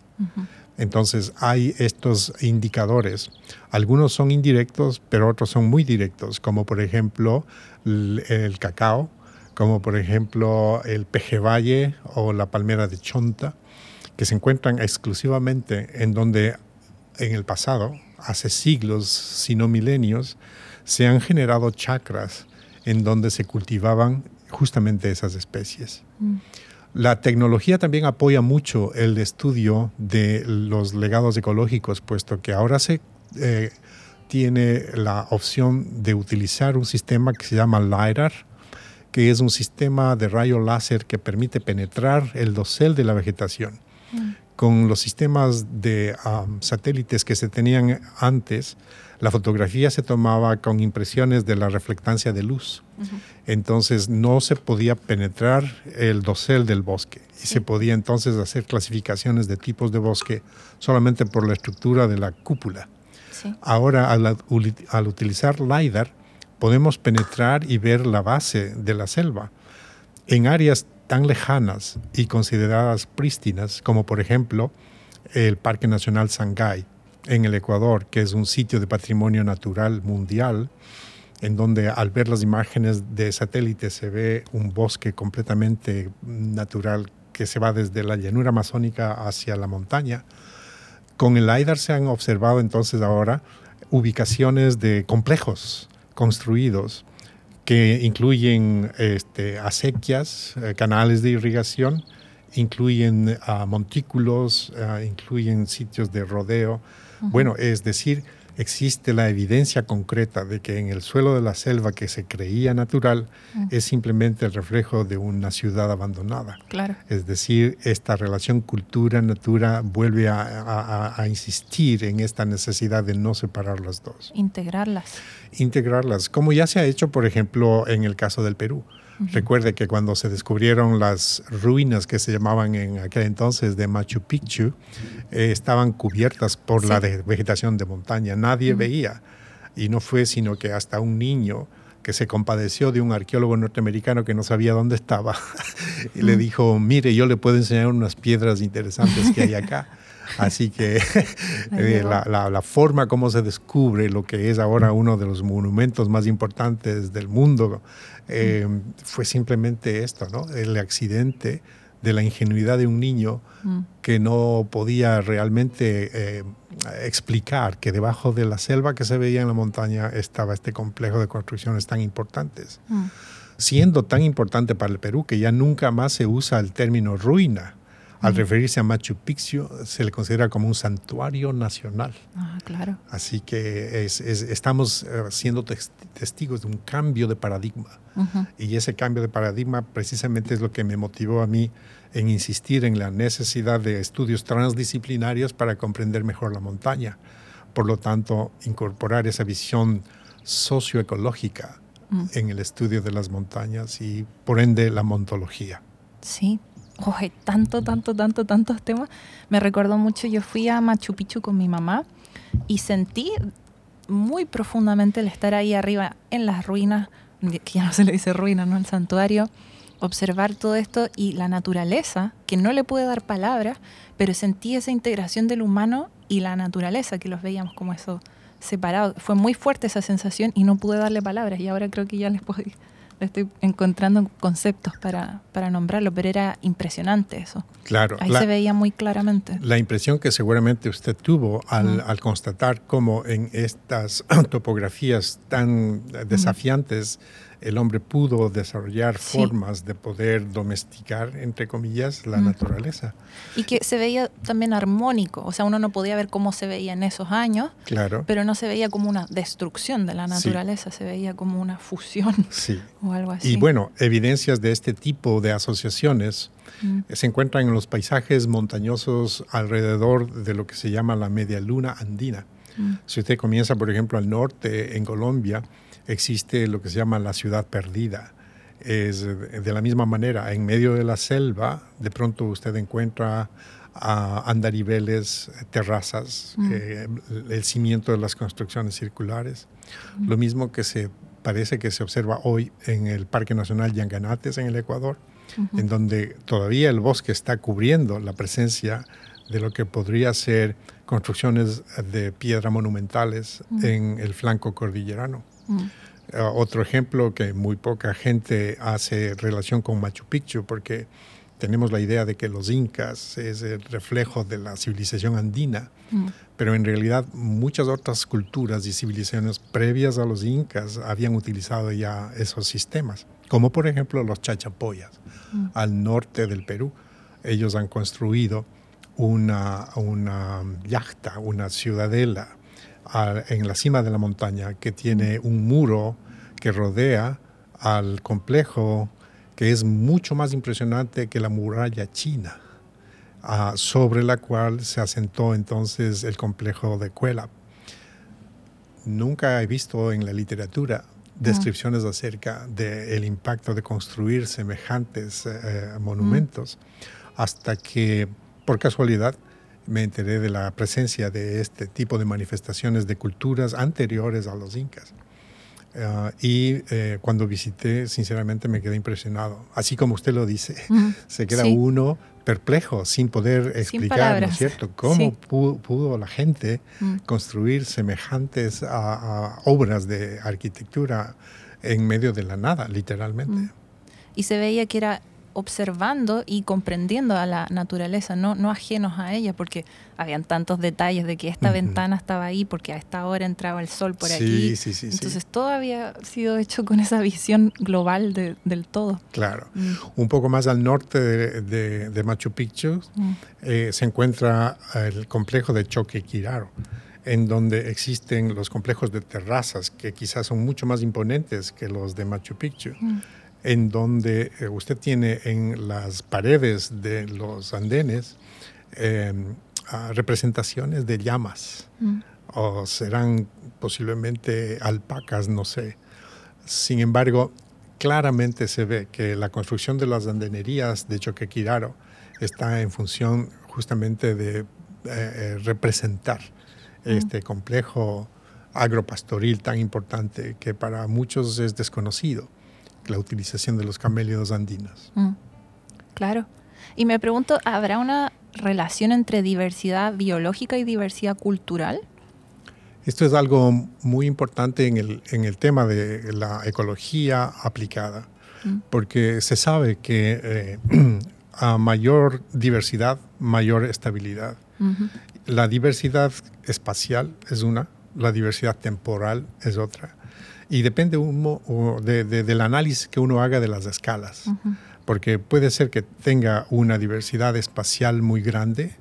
[SPEAKER 3] Entonces hay estos indicadores. Algunos son indirectos, pero otros son muy directos, como por ejemplo el, cacao, como por ejemplo el pejevalle o la palmera de chonta, que se encuentran exclusivamente en donde en el pasado, hace siglos, si no milenios, se han generado chakras en donde se cultivaban justamente esas especies. Mm. La tecnología también apoya mucho el estudio de los legados ecológicos, puesto que ahora se eh, tiene la opción de utilizar un sistema que se llama LiDAR, que es un sistema de rayo láser que permite penetrar el dosel de la vegetación. Mm. Con los sistemas de satélites que se tenían antes, la fotografía se tomaba con impresiones de la reflectancia de luz. Entonces no se podía penetrar el dosel del bosque y se podía entonces hacer clasificaciones de tipos de bosque solamente por la estructura de la cúpula. Ahora al, al utilizar LIDAR podemos penetrar y ver la base de la selva en áreas tan lejanas y consideradas prístinas como por ejemplo el Parque Nacional Sangay en el Ecuador, que es un sitio de patrimonio natural mundial, en donde al ver las imágenes de satélite se ve un bosque completamente natural que se va desde la llanura amazónica hacia la montaña. Con el LIDAR se han observado entonces ahora ubicaciones de complejos construidos que incluyen este, acequias, eh, canales de irrigación, incluyen ah, montículos, ah, incluyen sitios de rodeo, bueno, es decir, existe la evidencia concreta de que en el suelo de la selva que se creía natural es simplemente el reflejo de una ciudad abandonada.
[SPEAKER 2] Claro.
[SPEAKER 3] Es decir, esta relación cultura-natura vuelve a, a, insistir en esta necesidad de no separar las dos.
[SPEAKER 2] Integrarlas.
[SPEAKER 3] Integrarlas, como ya se ha hecho, por ejemplo, en el caso del Perú. Recuerde que cuando se descubrieron las ruinas que se llamaban en aquel entonces de Machu Picchu, eh, estaban cubiertas por la vegetación de montaña. Nadie veía. Y no fue sino que hasta un niño que se compadeció de un arqueólogo norteamericano que no sabía dónde estaba y le dijo, mire, yo le puedo enseñar unas piedras interesantes que hay acá. Así que eh, la, forma como se descubre lo que es ahora uno de los monumentos más importantes del mundo eh, fue simplemente esto, ¿no? El accidente de la ingenuidad de un niño mm. que no podía realmente eh, explicar que debajo de la selva que se veía en la montaña estaba este complejo de construcciones tan importantes. Mm. Siendo tan importante para el Perú que ya nunca más se usa el término ruina al referirse a Machu Picchu, se le considera como un santuario nacional.
[SPEAKER 2] Ah, claro.
[SPEAKER 3] Así que estamos eh, siendo testigos de un cambio de paradigma. Y ese cambio de paradigma precisamente es lo que me motivó a mí en insistir en la necesidad de estudios transdisciplinarios para comprender mejor la montaña. Por lo tanto, incorporar esa visión socioecológica mm. en el estudio de las montañas y por ende la montología.
[SPEAKER 2] Sí, oh, hay tanto, tanto, tanto, tantos temas. Me recordó mucho, yo fui a Machu Picchu con mi mamá y sentí muy profundamente el estar ahí arriba en las ruinas, que ya no se le dice ruina, ¿no? El santuario, observar todo esto y la naturaleza, que no le pude dar palabras, pero sentí esa integración del humano y la naturaleza, que los veíamos como eso separado. Fue muy fuerte esa sensación y no pude darle palabras y ahora creo que ya les puedo estoy encontrando conceptos para, para nombrarlo, pero era impresionante eso.
[SPEAKER 3] Claro.
[SPEAKER 2] Ahí se veía muy claramente.
[SPEAKER 3] La impresión que seguramente usted tuvo al, al constatar cómo en estas topografías tan desafiantes el hombre pudo desarrollar formas de poder domesticar, entre comillas, la naturaleza.
[SPEAKER 2] Y que se veía también armónico, o sea, uno no podía ver cómo se veía en esos años,
[SPEAKER 3] claro.
[SPEAKER 2] pero no se veía como una destrucción de la naturaleza, se veía como una fusión
[SPEAKER 3] sí.
[SPEAKER 2] o algo así.
[SPEAKER 3] Y bueno, evidencias de este tipo de asociaciones se encuentran en los paisajes montañosos alrededor de lo que se llama la media luna andina. Si usted comienza, por ejemplo, al norte, en Colombia, existe lo que se llama la ciudad perdida. Es de la misma manera, en medio de la selva, de pronto usted encuentra andariveles, terrazas, eh, el cimiento de las construcciones circulares. Lo mismo que se parece que se observa hoy en el Parque Nacional Yanganates en el Ecuador, en donde todavía el bosque está cubriendo la presencia de lo que podría ser construcciones de piedra monumentales en el flanco cordillerano. Eh, otro ejemplo que muy poca gente hace relación con Machu Picchu, porque tenemos la idea de que los incas es el reflejo de la civilización andina, pero en realidad muchas otras culturas y civilizaciones previas a los incas habían utilizado ya esos sistemas, como por ejemplo los chachapoyas al norte del Perú. Ellos han construido una, una yachta, una ciudadela en la cima de la montaña que tiene un muro que rodea al complejo que es mucho más impresionante que la muralla china, ah, sobre la cual se asentó entonces el complejo de Cuela. Nunca he visto en la literatura descripciones acerca del impacto de construir semejantes eh, monumentos, hasta que, por casualidad, me enteré de la presencia de este tipo de manifestaciones de culturas anteriores a los incas. Ah, y eh, cuando visité, sinceramente me quedé impresionado. Así como usted lo dice, se queda uno perplejo, sin poder explicar, ¿no es cierto?, cómo pudo, la gente mm. construir semejantes a, obras de arquitectura en medio de la nada, literalmente. Mm.
[SPEAKER 2] Y se veía que era observando y comprendiendo a la naturaleza, no, no ajenos a ella, porque habían tantos detalles de que esta ventana estaba ahí, porque a esta hora entraba el sol por aquí. Entonces todo había sido hecho con esa visión global del todo.
[SPEAKER 3] Claro. Mm. Un poco más al norte de, Machu Picchu mm. eh, se encuentra el complejo de Choquequiraro en donde existen los complejos de terrazas que quizás son mucho más imponentes que los de Machu Picchu. Mm en donde eh, usted tiene en las paredes de los andenes em, representaciones de llamas, mm. o serán posiblemente alpacas, no sé. Sin embargo, claramente se ve que la construcción de las andenerías de Choquequiraro está en función justamente de eh, eh, representar mm. este complejo agropastoril tan importante que para muchos es desconocido la utilización de los camélidos andinos. Mm,
[SPEAKER 2] claro. Y me pregunto, ¿habrá una relación entre diversidad biológica y diversidad cultural?
[SPEAKER 3] Esto es algo muy importante en el, en el tema de la ecología aplicada, mm. porque se sabe que eh, a mayor diversidad, mayor estabilidad. La diversidad espacial es una, la diversidad temporal es otra y depende del análisis que uno haga de las escalas, porque puede ser que tenga una diversidad espacial muy grande,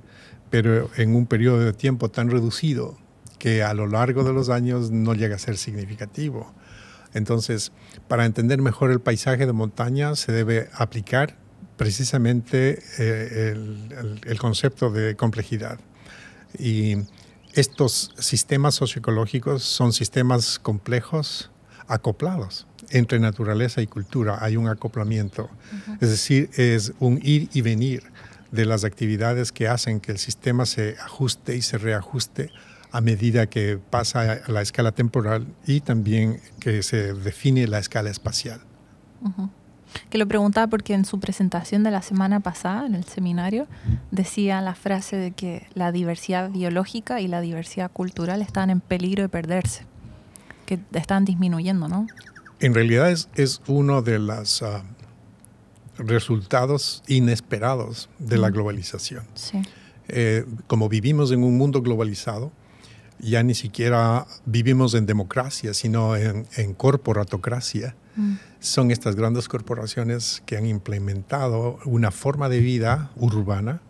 [SPEAKER 3] pero en un periodo de tiempo tan reducido que a lo largo de los años no llega a ser significativo. Entonces, para entender mejor el paisaje de montaña se debe aplicar precisamente eh, el, el, concepto de complejidad. Y estos sistemas socioecológicos son sistemas complejos acoplados. entre naturaleza y cultura hay un acoplamiento. Es decir, es un ir y venir de las actividades que hacen que el sistema se ajuste y se reajuste a medida que pasa la escala temporal y también que se define la escala espacial.
[SPEAKER 2] Que lo preguntaba porque en su presentación de la semana pasada, en el seminario, decía la frase de que la diversidad biológica y la diversidad cultural están en peligro de perderse, que están disminuyendo, ¿no?
[SPEAKER 3] En realidad es, es uno de los ah, resultados inesperados de la globalización. Eh, como vivimos en un mundo globalizado, ya ni siquiera vivimos en democracia, sino en, corporatocracia. Mm. Son estas grandes corporaciones que han implementado una forma de vida urbana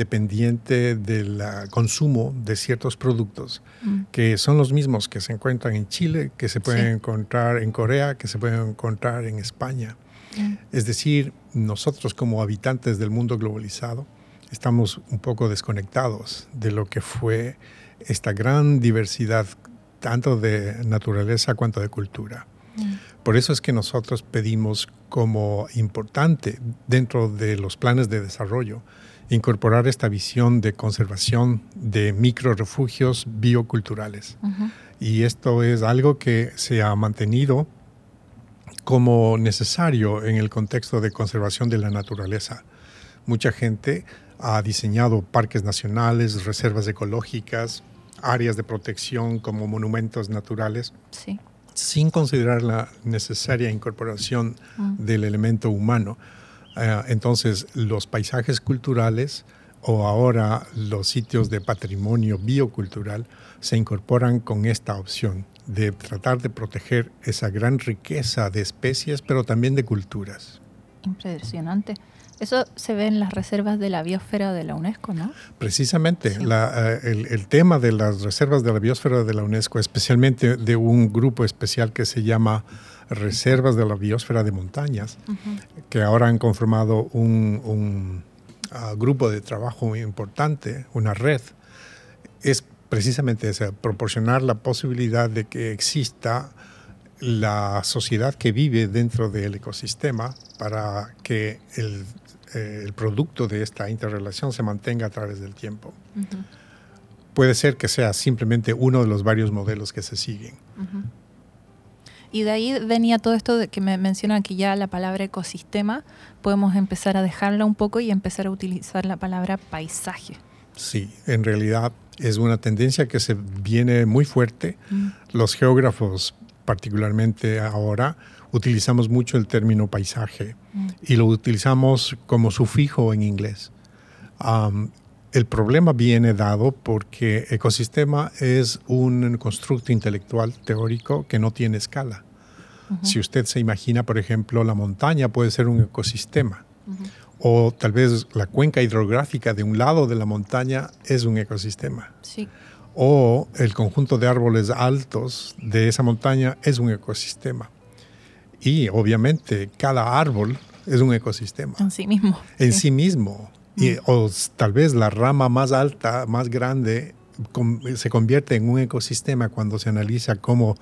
[SPEAKER 3] dependiente del consumo de ciertos productos, mm. que son los mismos que se encuentran en Chile, que se pueden encontrar en Corea, que se pueden encontrar en España. Mm. Es decir, nosotros como habitantes del mundo globalizado estamos un poco desconectados de lo que fue esta gran diversidad, tanto de naturaleza cuanto de cultura. Mm. Por eso es que nosotros pedimos como importante dentro de los planes de desarrollo incorporar esta visión de conservación de microrefugios bioculturales. Y esto es algo que se ha mantenido como necesario en el contexto de conservación de la naturaleza. Mucha gente ha diseñado parques nacionales, reservas ecológicas, áreas de protección como monumentos naturales, sin considerar la necesaria incorporación mm. del elemento humano. Eh, entonces, los paisajes culturales o ahora los sitios de patrimonio biocultural se incorporan con esta opción de tratar de proteger esa gran riqueza de especies, pero también de culturas.
[SPEAKER 2] Impresionante. Eso se ve en las reservas de la biosfera de la UNESCO, ¿no?
[SPEAKER 3] Precisamente, eh, el, tema de las reservas de la biosfera de la UNESCO, especialmente de un grupo especial que se llama Reservas de la Biosfera de Montañas, que ahora han conformado un, ah, grupo de trabajo muy importante, una red, es precisamente esa, proporcionar la posibilidad de que exista la sociedad que vive dentro del ecosistema para que el eh, el producto de esta interrelación se mantenga a través del tiempo. Puede ser que sea simplemente uno de los varios modelos que se siguen.
[SPEAKER 2] Y de ahí venía todo esto de que me mencionan que ya la palabra ecosistema podemos empezar a dejarla un poco y empezar a utilizar la palabra paisaje.
[SPEAKER 3] Sí, en realidad es una tendencia que se viene muy fuerte. Los geógrafos, particularmente ahora, utilizamos mucho el término paisaje y lo utilizamos como sufijo en inglés. el problema viene dado porque ecosistema es un constructo intelectual teórico que no tiene escala. Si usted se imagina, por ejemplo, la montaña puede ser un ecosistema. O tal vez la cuenca hidrográfica de un lado de la montaña es un ecosistema. O el conjunto de árboles altos de esa montaña es un ecosistema. Y obviamente cada árbol es un ecosistema.
[SPEAKER 2] En sí mismo.
[SPEAKER 3] En sí, mismo. Y, mm. o tal vez la rama más alta, más grande, se convierte en un ecosistema cuando se analiza cómo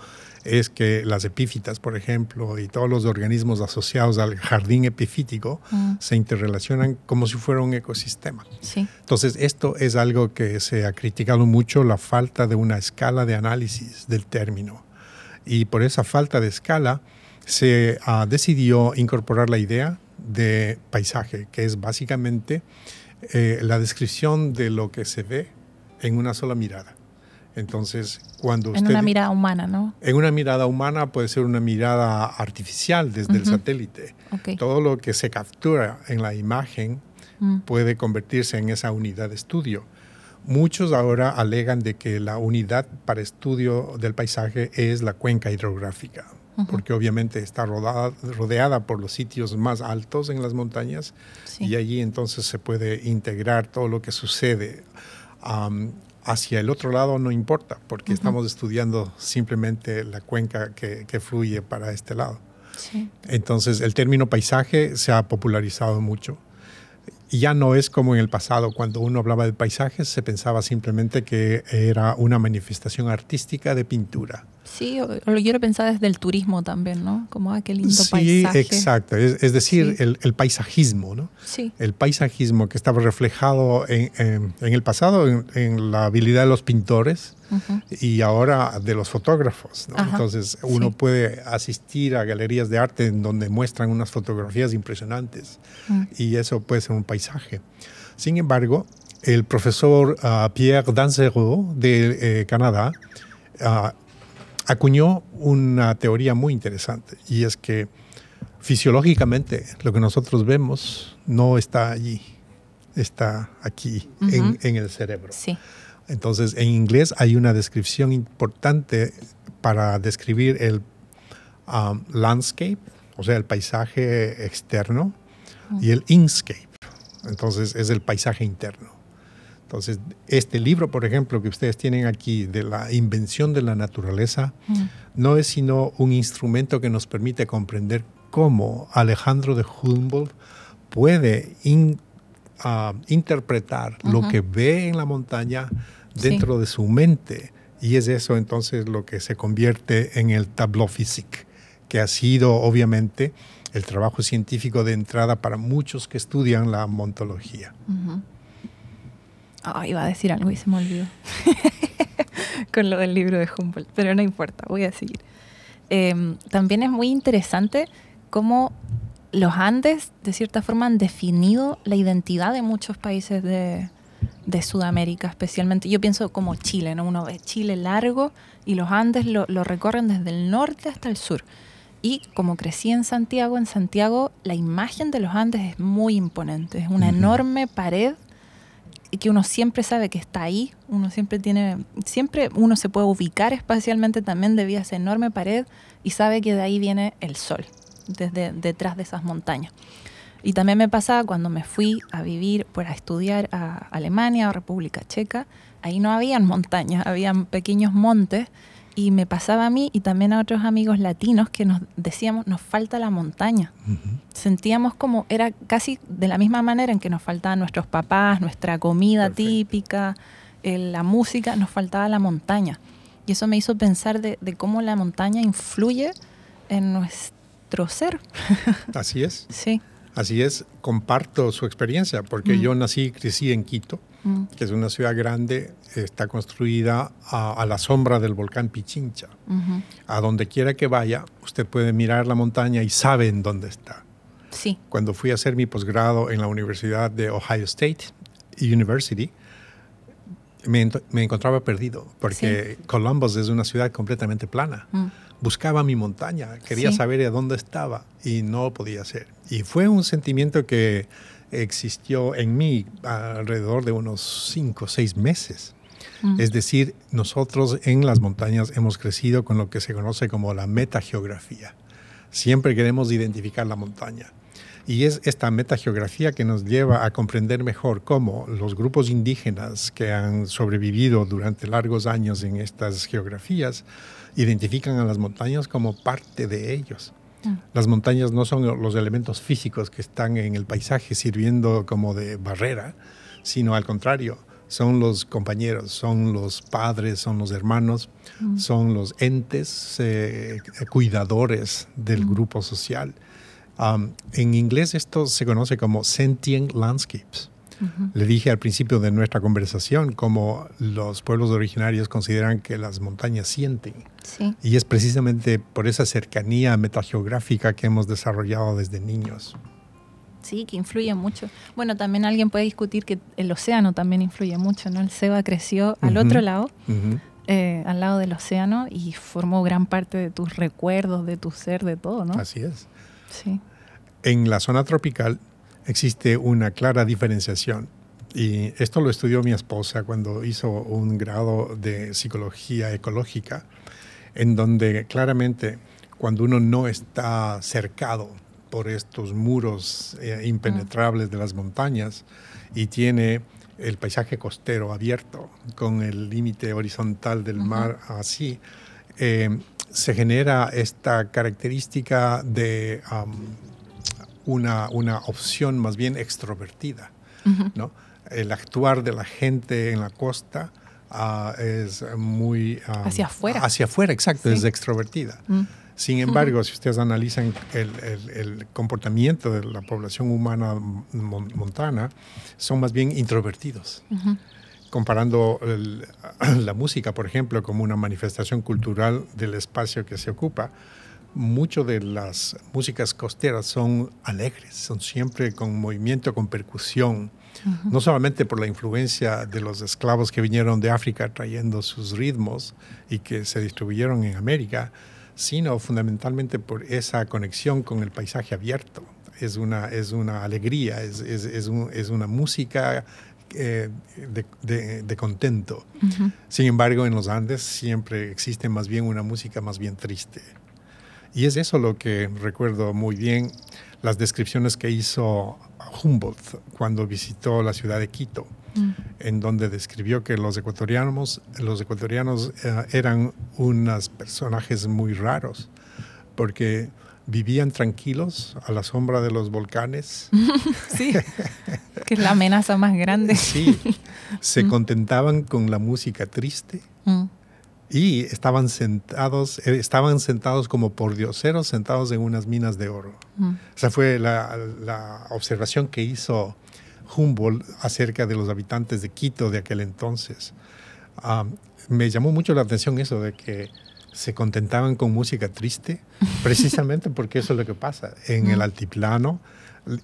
[SPEAKER 3] es que las epífitas, por ejemplo, y todos los organismos asociados al jardín epifítico mm. se interrelacionan como si fuera un ecosistema.
[SPEAKER 2] Sí.
[SPEAKER 3] Entonces, esto es algo que se ha criticado mucho, la falta de una escala de análisis del término. Y por esa falta de escala, se ah, decidió incorporar la idea de paisaje, que es básicamente eh, la descripción de lo que se ve en una sola mirada. Entonces, cuando
[SPEAKER 2] En una mirada humana, ¿no?
[SPEAKER 3] En una mirada humana puede ser una mirada artificial desde el satélite. Todo lo que se captura en la imagen mm. puede convertirse en esa unidad de estudio. Muchos ahora alegan de que la unidad para estudio del paisaje es la cuenca hidrográfica porque obviamente está rodeada por los sitios más altos en las montañas y allí entonces se puede integrar todo lo que sucede. hacia el otro lado no importa, porque estamos estudiando simplemente la cuenca que, fluye para este lado. Entonces el término paisaje se ha popularizado mucho ya no es como en el pasado, cuando uno hablaba de paisajes, se pensaba simplemente que era una manifestación artística de pintura.
[SPEAKER 2] Sí, lo quiero pensar desde el turismo también, ¿no? Como aquel lindo
[SPEAKER 3] paisaje. Sí, exacto. Es, decir, el, paisajismo, ¿no?
[SPEAKER 2] Sí.
[SPEAKER 3] El paisajismo que estaba reflejado en, el pasado, en, la habilidad de los pintores y ahora de los fotógrafos. ¿no? Entonces, uno puede asistir a galerías de arte en donde muestran unas fotografías impresionantes mm. y eso puede ser un paisaje. Sin embargo, el profesor ah, Pierre Dansereau de eh, Canadá uh, acuñó una teoría muy interesante y es que fisiológicamente lo que nosotros vemos no está allí, está aquí en, el cerebro.
[SPEAKER 2] Sí.
[SPEAKER 3] Entonces, en inglés hay una descripción importante para describir el um, landscape, o sea, el paisaje externo, y el inscape. Entonces, es el paisaje interno. Entonces, este libro, por ejemplo, que ustedes tienen aquí de la invención de la naturaleza, mm. no es sino un instrumento que nos permite comprender cómo Alejandro de Humboldt puede ah, interpretar lo que ve en la montaña dentro de su mente. Y es eso entonces lo que se convierte en el tableau physique, que ha sido obviamente el trabajo científico de entrada para muchos que estudian la montología
[SPEAKER 2] iba a decir algo y se me olvidó. Con lo del libro de Humboldt, pero no importa, voy a seguir. Em, también es muy interesante cómo los Andes, de cierta forma, han definido la identidad de muchos países de, Sudamérica, especialmente. Yo pienso como Chile, ¿no? Uno ve Chile largo y los Andes lo, recorren desde el norte hasta el sur. Y como crecí en Santiago, en Santiago la imagen de los Andes es muy imponente. Es una enorme pared que uno siempre sabe que está ahí, uno siempre tiene, siempre uno se puede ubicar espacialmente también debido a esa enorme pared y sabe que de ahí viene el sol, desde detrás de esas montañas. Y también me pasaba cuando me fui a vivir, por a estudiar a Alemania o República Checa, ahí no habían montañas, habían pequeños montes y me pasaba a mí y también a otros amigos latinos que nos decíamos, nos falta la montaña. Sentíamos como, era casi de la misma manera en que nos faltaban nuestros papás, nuestra comida típica, la música, nos faltaba la montaña. Y eso me hizo pensar de, cómo la montaña influye en nuestro ser.
[SPEAKER 3] Así es.
[SPEAKER 2] Sí.
[SPEAKER 3] Así es, comparto su experiencia, porque mm. yo nací y crecí en Quito Mm. que es una ciudad grande, está construida a, la sombra del volcán Pichincha. A donde quiera que vaya, usted puede mirar la montaña y sabe en dónde está.
[SPEAKER 2] Sí.
[SPEAKER 3] Cuando fui a hacer mi posgrado en la Universidad de Ohio State University, me, encontraba perdido, porque Columbus es una ciudad completamente plana. Mm. Buscaba mi montaña, quería saber a dónde estaba y no podía hacer. Y fue un sentimiento que existió en mí alrededor de unos cinco o seis meses. Mm. Es decir, nosotros en las montañas hemos crecido con lo que se conoce como la metageografía. Siempre queremos identificar la montaña. Y es esta metageografía que nos lleva a comprender mejor cómo los grupos indígenas que han sobrevivido durante largos años en estas geografías identifican a las montañas como parte de ellos. Mm. Las montañas no son los elementos físicos que están en el paisaje sirviendo como de barrera, sino al contrario, son los compañeros, son los padres, son los hermanos, mm. son los entes eh, cuidadores del mm. grupo social. en inglés esto se conoce como sentient landscapes. Le dije al principio de nuestra conversación cómo los pueblos originarios consideran que las montañas sienten. Y es precisamente por esa cercanía metageográfica que hemos desarrollado desde niños.
[SPEAKER 2] Sí, que influye mucho. Bueno, también alguien puede discutir que el océano también influye mucho, ¿no? El Seba creció al otro lado, eh, al lado del océano, y formó gran parte de tus recuerdos, de tu ser, de todo, ¿no?
[SPEAKER 3] Así es.
[SPEAKER 2] Sí.
[SPEAKER 3] En la zona tropical existe una clara diferenciación. Y esto lo estudió mi esposa cuando hizo un grado de psicología ecológica, en donde claramente cuando uno no está cercado por estos muros eh, impenetrables de las montañas y tiene el paisaje costero abierto con el límite horizontal del mar así, eh, se genera esta característica de una, una opción más bien extrovertida. ¿no? El actuar de la gente en la costa ah, es muy...
[SPEAKER 2] Ah, hacia afuera.
[SPEAKER 3] Hacia afuera, exacto, es extrovertida. Mm. Sin embargo, si ustedes analizan el, comportamiento de la población humana montana, son más bien introvertidos. Comparando la música, por ejemplo, como una manifestación cultural del espacio que se ocupa, mucho de las músicas costeras son alegres, son siempre con movimiento, con percusión, no solamente por la influencia de los esclavos que vinieron de África trayendo sus ritmos y que se distribuyeron en América, sino fundamentalmente por esa conexión con el paisaje abierto. Es una, es una alegría, es, es, es, es una música eh, de, de, contento. Sin embargo, en los Andes siempre existe más bien una música más bien triste. Y es eso lo que recuerdo muy bien, las descripciones que hizo Humboldt cuando visitó la ciudad de Quito en donde describió que los ecuatorianos, los ecuatorianos eh, eran unos personajes muy raros, porque vivían tranquilos a la sombra de los volcanes.
[SPEAKER 2] sí, que es la amenaza más grande.
[SPEAKER 3] sí, se mm. contentaban con la música triste. Mm. Y estaban sentados, eh, estaban sentados como por dioseros, sentados en unas minas de oro. Mm. Esa fue la, la observación que hizo Humboldt acerca de los habitantes de Quito de aquel entonces. Ah, me llamó mucho la atención eso de que se contentaban con música triste, precisamente porque eso es lo que pasa en el altiplano.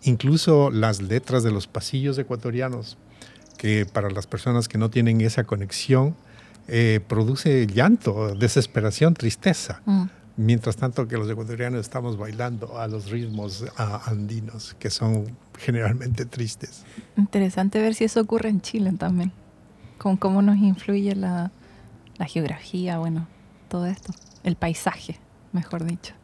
[SPEAKER 3] Incluso las letras de los pasillos ecuatorianos, que para las personas que no tienen esa conexión, eh, produce llanto, desesperación, tristeza. Mm mientras tanto que los ecuatorianos estamos bailando a los ritmos andinos, que son generalmente tristes.
[SPEAKER 2] Interesante ver si eso ocurre en Chile también, con cómo nos influye la, geografía, bueno, todo esto, el paisaje, mejor dicho.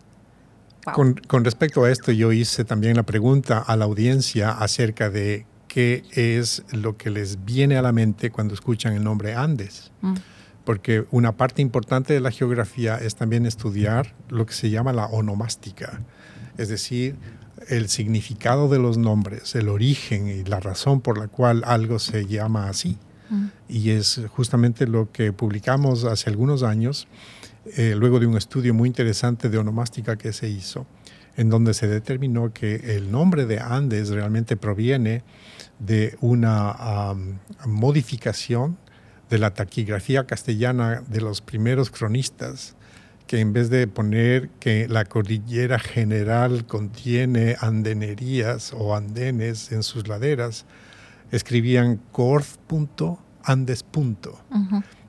[SPEAKER 3] Con, con, respecto a esto, yo hice también la pregunta a la audiencia acerca de qué es lo que les viene a la mente cuando escuchan el nombre Andes. Mm porque una parte importante de la geografía es también estudiar lo que se llama la onomástica, es decir, el significado de los nombres, el origen y la razón por la cual algo se llama así. Mm. Y es justamente lo que publicamos hace algunos años, eh, luego de un estudio muy interesante de onomástica que se hizo, en donde se determinó que el nombre de Andes realmente proviene de una modificación de la taquigrafía castellana de los primeros cronistas, que en vez de poner que la cordillera general contiene andenerías o andenes en sus laderas, escribían corf.andes.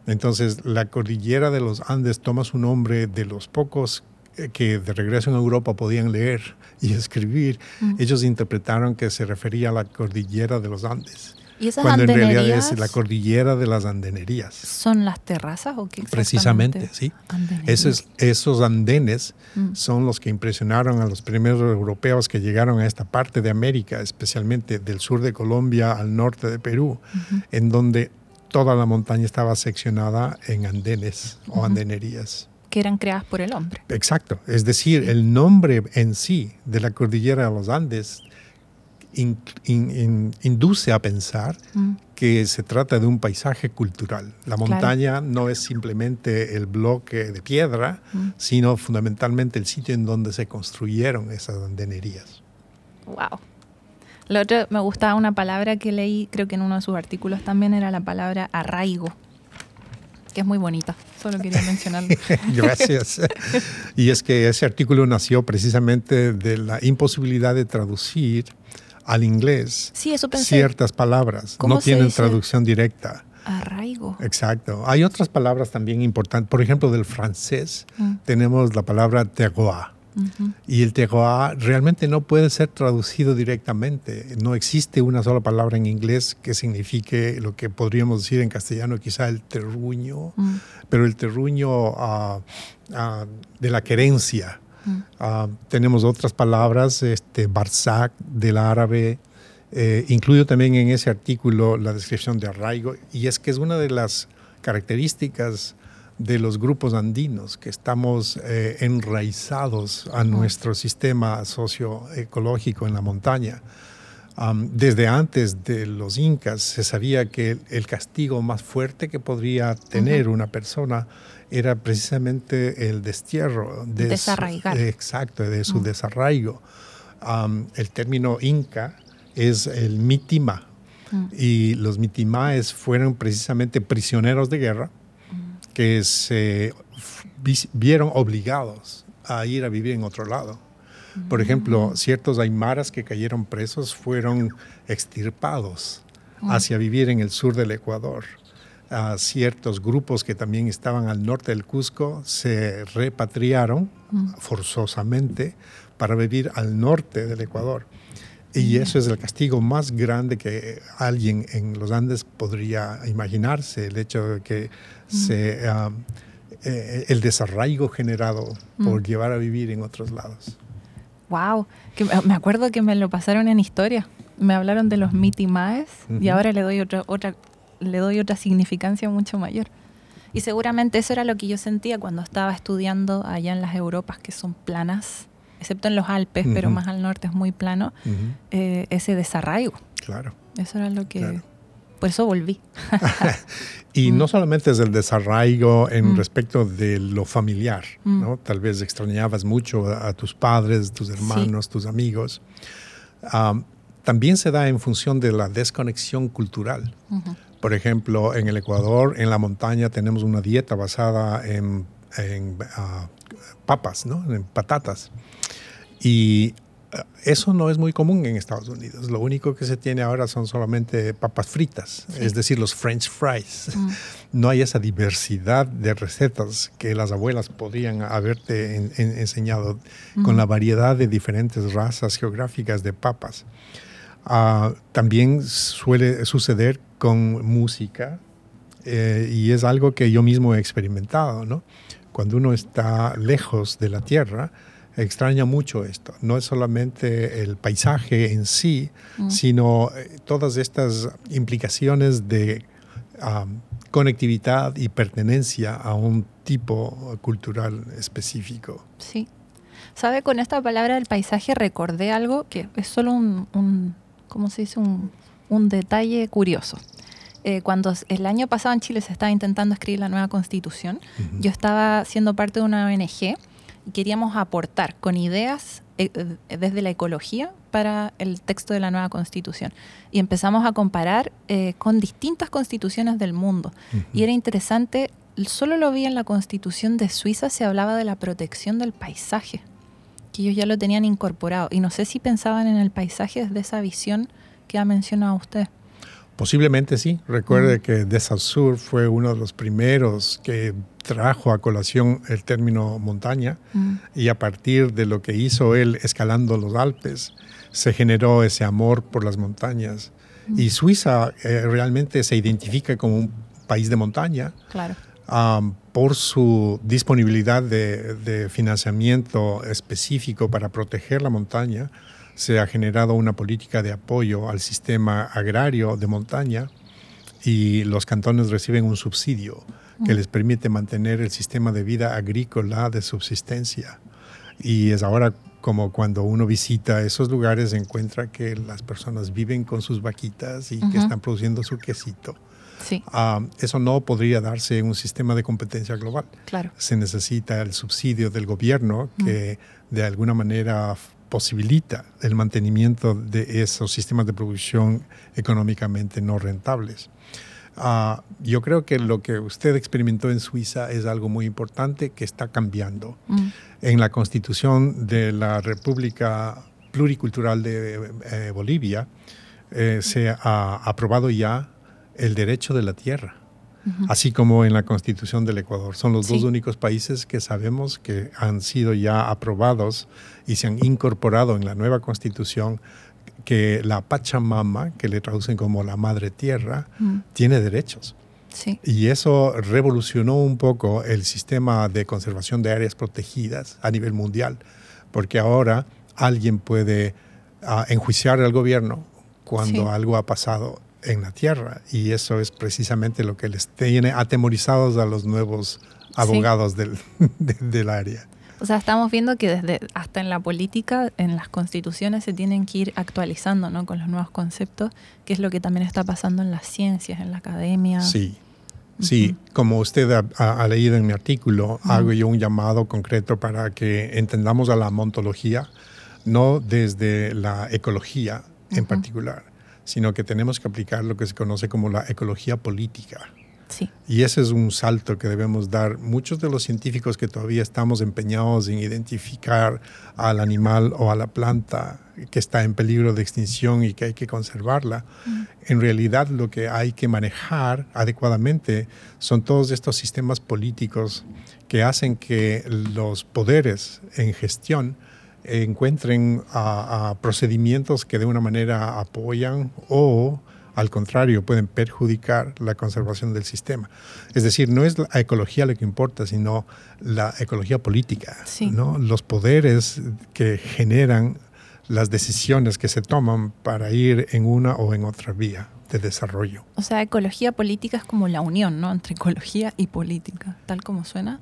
[SPEAKER 3] Entonces, la cordillera de los Andes toma su nombre de los pocos que de regreso en Europa podían leer y escribir. Ellos interpretaron que se refería a la cordillera de los Andes.
[SPEAKER 2] ¿Y esas
[SPEAKER 3] cuando
[SPEAKER 2] en
[SPEAKER 3] realidad es la cordillera de las andenerías.
[SPEAKER 2] ¿Son las terrazas o qué
[SPEAKER 3] Precisamente, sí. Esos, esos andenes mm. son los que impresionaron a los primeros europeos que llegaron a esta parte de América, especialmente del sur de Colombia al norte de Perú, en donde toda la montaña estaba seccionada en andenes o andenerías
[SPEAKER 2] que eran creadas por el hombre.
[SPEAKER 3] Exacto, es decir, el nombre en sí de la cordillera de los Andes induce a pensar mm. que se trata de un paisaje cultural. La montaña no es simplemente el bloque de piedra, mm. sino fundamentalmente el sitio en donde se construyeron esas andenerías.
[SPEAKER 2] Wow. Lo otro, me gustaba una palabra que leí, creo que en uno de sus artículos también era la palabra arraigo, que es muy bonita. Solo quería mencionarlo.
[SPEAKER 3] Gracias. y es que ese artículo nació precisamente de la imposibilidad de traducir al inglés ciertas palabras. No tienen traducción directa.
[SPEAKER 2] Arraigo.
[SPEAKER 3] Exacto. Hay otras palabras también importantes. Por ejemplo, del francés mm. tenemos la palabra terroir. Y el terroir realmente no puede ser traducido directamente. No existe una sola palabra en inglés que signifique lo que podríamos decir en castellano, quizá el terruño, mm. pero el terruño ah, de la querencia Ah, tenemos otras palabras, este, Barzac del árabe, eh, incluyo también en ese artículo la descripción de arraigo, y es que es una de las características de los grupos andinos, que estamos eh, enraizados a nuestro sistema socioecológico en la montaña. desde antes de los incas se sabía que el, castigo más fuerte que podría tener una persona era precisamente el destierro.
[SPEAKER 2] De Desarraigar.
[SPEAKER 3] exacto, de su desarraigo. el término inca es el mitima. Y los mitimaes fueron precisamente prisioneros de guerra que se vieron obligados a ir a vivir en otro lado. Por ejemplo, ciertos aymaras que cayeron presos fueron extirpados hacia vivir en el sur del Ecuador. ciertos grupos que también estaban al norte del Cusco se repatriaron forzosamente para vivir al norte del Ecuador. Y eso es el castigo más grande que alguien en los Andes podría imaginarse, el hecho de que se, eh, el desarraigo generado por llevar a vivir en otros lados.
[SPEAKER 2] Wow, que me acuerdo que me lo pasaron en historia. Me hablaron de los mitimaes y ahora le doy otra, otra, le doy otra significancia mucho mayor. Y seguramente eso era lo que yo sentía cuando estaba estudiando allá en las Europas, que son planas, excepto en los Alpes, pero más al norte es muy plano, eh, ese desarraigo.
[SPEAKER 3] Claro.
[SPEAKER 2] Eso era lo que... Por eso volví.
[SPEAKER 3] y no solamente es el desarraigo en respecto de lo familiar, ¿no? Tal vez extrañabas mucho a, tus padres, tus hermanos, tus amigos. también se da en función de la desconexión cultural. Por ejemplo, en el Ecuador, en la montaña, tenemos una dieta basada en, ah, papas, ¿no? en patatas. Y eso no es muy común en Estados Unidos. Lo único que se tiene ahora son solamente papas fritas, es decir, los French fries. Mm. No hay esa diversidad de recetas que las abuelas podrían haberte enseñado con la mm. variedad de diferentes razas geográficas de papas. Ah, también suele suceder con música eh, y es algo que yo mismo he experimentado. ¿no? Cuando uno está lejos de la tierra, extraña mucho esto. No es solamente el paisaje en sí, mm. sino eh, todas estas implicaciones de conectividad y pertenencia a un tipo cultural específico.
[SPEAKER 2] Sí. ¿Sabe? Con esta palabra del paisaje recordé algo que es solo un, ¿cómo se dice? Un, detalle curioso. Eh, cuando el año pasado en Chile se estaba intentando escribir la nueva constitución, yo estaba siendo parte de una ONG queríamos aportar con ideas eh, eh, desde la ecología para el texto de la nueva constitución. Y empezamos a comparar eh, con distintas constituciones del mundo. Y era interesante, solo lo vi en la constitución de Suiza, se hablaba de la protección del paisaje, que ellos ya lo tenían incorporado. Y no sé si pensaban en el paisaje desde esa visión que ha mencionado usted.
[SPEAKER 3] Posiblemente sí. Recuerde mm. que de Saussure fue uno de los primeros que trajo a colación el término montaña mm. y a partir de lo que hizo él escalando los Alpes, se generó ese amor por las montañas. Mm. Y Suiza eh, realmente se identifica como un país de montaña. por su disponibilidad de, financiamiento específico para proteger la montaña, se ha generado una política de apoyo al sistema agrario de montaña y los cantones reciben un subsidio que les permite mantener el sistema de vida agrícola de subsistencia. Y es ahora como cuando uno visita esos lugares encuentra que las personas viven con sus vaquitas y que están produciendo su quesito.
[SPEAKER 2] Sí.
[SPEAKER 3] Ah, eso no podría darse en un sistema de competencia global.
[SPEAKER 2] Claro.
[SPEAKER 3] Se necesita el subsidio del gobierno que de alguna manera posibilita el mantenimiento de esos sistemas de producción económicamente no rentables. Ah, yo creo que lo que usted experimentó en Suiza es algo muy importante que está cambiando. Mm. En la constitución de la República Pluricultural de eh, Bolivia eh, se ha aprobado ya el derecho de la tierra, así como en la constitución del Ecuador. Son los dos únicos países que sabemos que han sido ya aprobados y se han incorporado en la nueva constitución que la Pachamama, que le traducen como la Madre Tierra, mm. tiene derechos.
[SPEAKER 2] Sí.
[SPEAKER 3] Y eso revolucionó un poco el sistema de conservación de áreas protegidas a nivel mundial, porque ahora alguien puede ah, enjuiciar al gobierno cuando algo ha pasado en la tierra y eso es precisamente lo que les tiene atemorizados a los nuevos abogados del, del área.
[SPEAKER 2] O sea, estamos viendo que desde hasta en la política, en las constituciones se tienen que ir actualizando, ¿no? Con los nuevos conceptos, que es lo que también está pasando en las ciencias, en la academia.
[SPEAKER 3] Sí. Sí, como usted ha, leído en mi artículo, hago yo un llamado concreto para que entendamos a la montología, no desde la ecología en particular, sino que tenemos que aplicar lo que se conoce como la ecología política. Y ese es un salto que debemos dar. Muchos de los científicos que todavía estamos empeñados en identificar al animal o a la planta que está en peligro de extinción y que hay que conservarla, en realidad lo que hay que manejar adecuadamente son todos estos sistemas políticos que hacen que los poderes en gestión encuentren a procedimientos que de una manera apoyan o al contrario, pueden perjudicar la conservación del sistema. Es decir, no es la ecología lo que importa, sino la ecología política, ¿no? los poderes que generan las decisiones que se toman para ir en una o en otra vía de desarrollo.
[SPEAKER 2] O sea, ecología política es como la unión, ¿no? Entre ecología y política, tal como suena.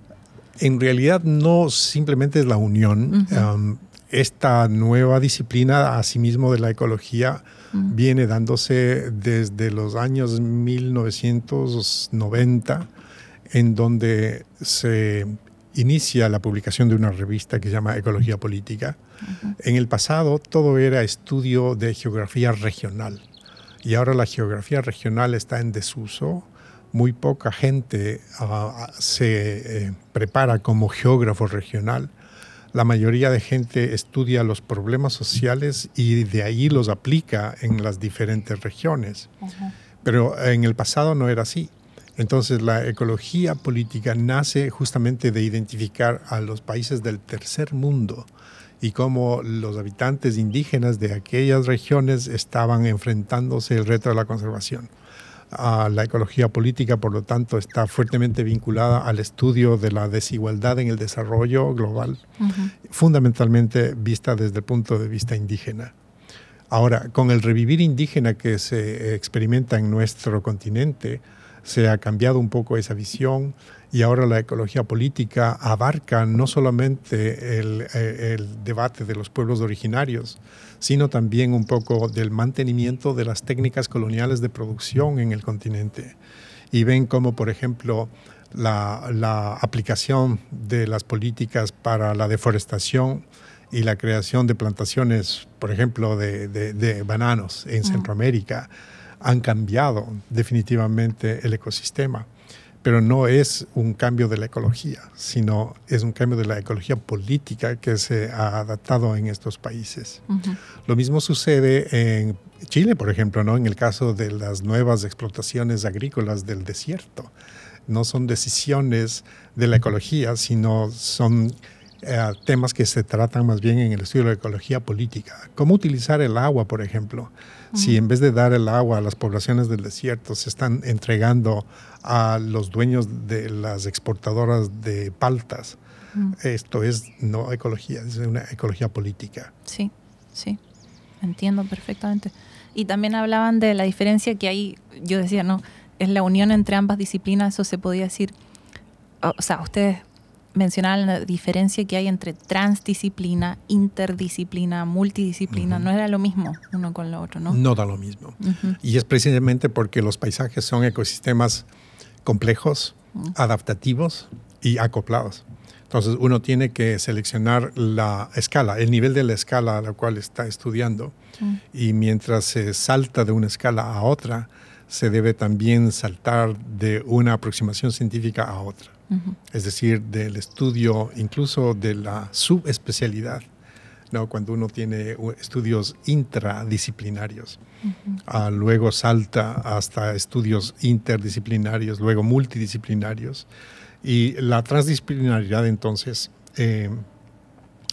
[SPEAKER 3] En realidad no simplemente es la unión. Um, esta nueva disciplina, asimismo de la ecología, viene dándose desde los años 1990, en donde se inicia la publicación de una revista que se llama Ecología Política. En el pasado todo era estudio de geografía regional y ahora la geografía regional está en desuso. Muy poca gente ah, se eh, prepara como geógrafo regional la mayoría de gente estudia los problemas sociales y de ahí los aplica en las diferentes regiones. Pero en el pasado no era así. Entonces la ecología política nace justamente de identificar a los países del tercer mundo y cómo los habitantes indígenas de aquellas regiones estaban enfrentándose el reto de la conservación la ecología política, por lo tanto, está fuertemente vinculada al estudio de la desigualdad en el desarrollo global, fundamentalmente vista desde el punto de vista indígena. Ahora, con el revivir indígena que se experimenta en nuestro continente, se ha cambiado un poco esa visión y ahora la ecología política abarca no solamente el, eh, el, debate de los pueblos originarios, sino también un poco del mantenimiento de las técnicas coloniales de producción en el continente. Y ven como, por ejemplo, la, la aplicación de las políticas para la deforestación y la creación de plantaciones, por ejemplo, de, de, de bananos en Centroamérica, han cambiado definitivamente el ecosistema pero no es un cambio de la ecología, sino es un cambio de la ecología política que se ha adaptado en estos países. Lo mismo sucede en Chile, por ejemplo, ¿no? en el caso de las nuevas explotaciones agrícolas del desierto. No son decisiones de la ecología, sino son eh, temas que se tratan más bien en el estudio de la ecología política. Cómo utilizar el agua, por ejemplo. Si en vez de dar el agua a las poblaciones del desierto, se están entregando a los dueños de las exportadoras de paltas, esto es no ecología, es una ecología política.
[SPEAKER 2] Sí, sí, entiendo perfectamente. Y también hablaban de la diferencia que hay, yo decía, no, es la unión entre ambas disciplinas, eso se podía decir, o sea, ustedes mencionaban la diferencia que hay entre transdisciplina, interdisciplina, multidisciplina. No era lo mismo uno con lo otro, ¿no?
[SPEAKER 3] No da lo mismo. Y es precisamente porque los paisajes son ecosistemas complejos, adaptativos y acoplados. Entonces uno tiene que seleccionar la escala, el nivel de la escala a la cual está estudiando. Y mientras se salta de una escala a otra, se debe también saltar de una aproximación científica a otra es decir, del estudio incluso de la subespecialidad, ¿no? cuando uno tiene estudios intradisciplinarios. Ah, luego salta hasta estudios interdisciplinarios, luego multidisciplinarios. Y la transdisciplinaridad entonces eh,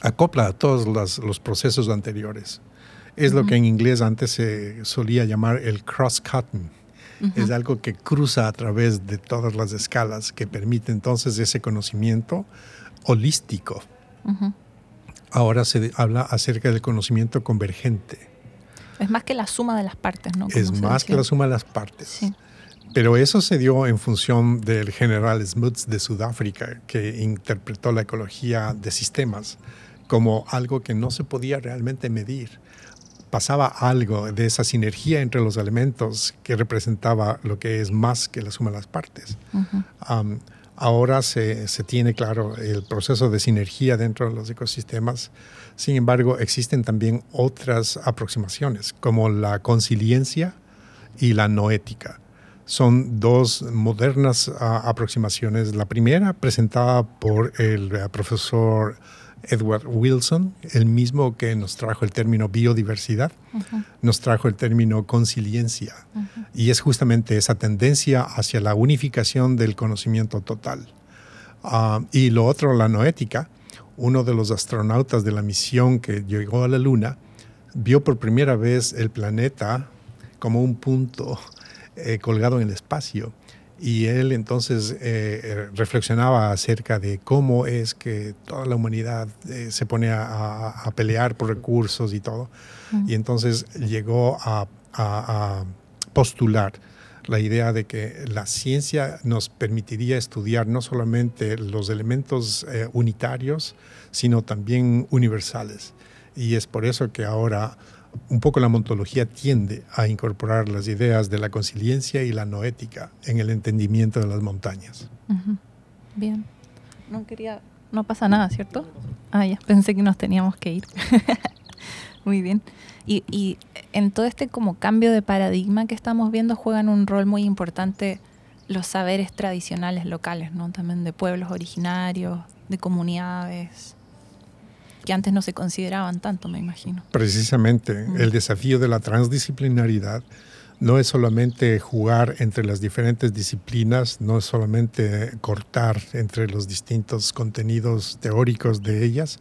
[SPEAKER 3] acopla a todos los, procesos anteriores. Es lo que en inglés antes se solía llamar el cross-cutting es algo que cruza a través de todas las escalas, que permite entonces ese conocimiento holístico. Ahora se habla acerca del conocimiento convergente.
[SPEAKER 2] Es más que la suma de las partes, ¿no?
[SPEAKER 3] Es más que la suma de las partes. Pero eso se dio en función del general Smuts de Sudáfrica, que interpretó la ecología de sistemas como algo que no se podía realmente medir. Pasaba algo de esa sinergia entre los elementos que representaba lo que es más que la suma de las partes. ahora se, se, tiene claro el proceso de sinergia dentro de los ecosistemas. Sin embargo, existen también otras aproximaciones, como la conciliencia y la noética son dos modernas ah, aproximaciones. La primera presentada por el eh, profesor Edward Wilson, el mismo que nos trajo el término biodiversidad, nos trajo el término conciliencia. Y es justamente esa tendencia hacia la unificación del conocimiento total. Ah, y lo otro, la noética, uno de los astronautas de la misión que llegó a la Luna, vio por primera vez el planeta como un punto eh, colgado en el espacio. Y él entonces eh, eh, reflexionaba acerca de cómo es que toda la humanidad se pone a, pelear por recursos y todo. Y entonces llegó a, postular la idea de que la ciencia nos permitiría estudiar no solamente los elementos unitarios, sino también universales. Y es por eso que ahora un poco la montología tiende a incorporar las ideas de la conciliencia y la noética en el entendimiento de las montañas.
[SPEAKER 2] Bien. No quería, no pasa nada, ¿cierto? Ah, ya, pensé que nos teníamos que ir. muy bien. Y, y, en todo este como cambio de paradigma que estamos viendo juegan un rol muy importante los saberes tradicionales locales, ¿no? También de pueblos originarios, de comunidades que antes no se consideraban tanto, me imagino.
[SPEAKER 3] Precisamente, mm. el desafío de la transdisciplinaridad no es solamente jugar entre las diferentes disciplinas, no es solamente cortar entre los distintos contenidos teóricos de ellas,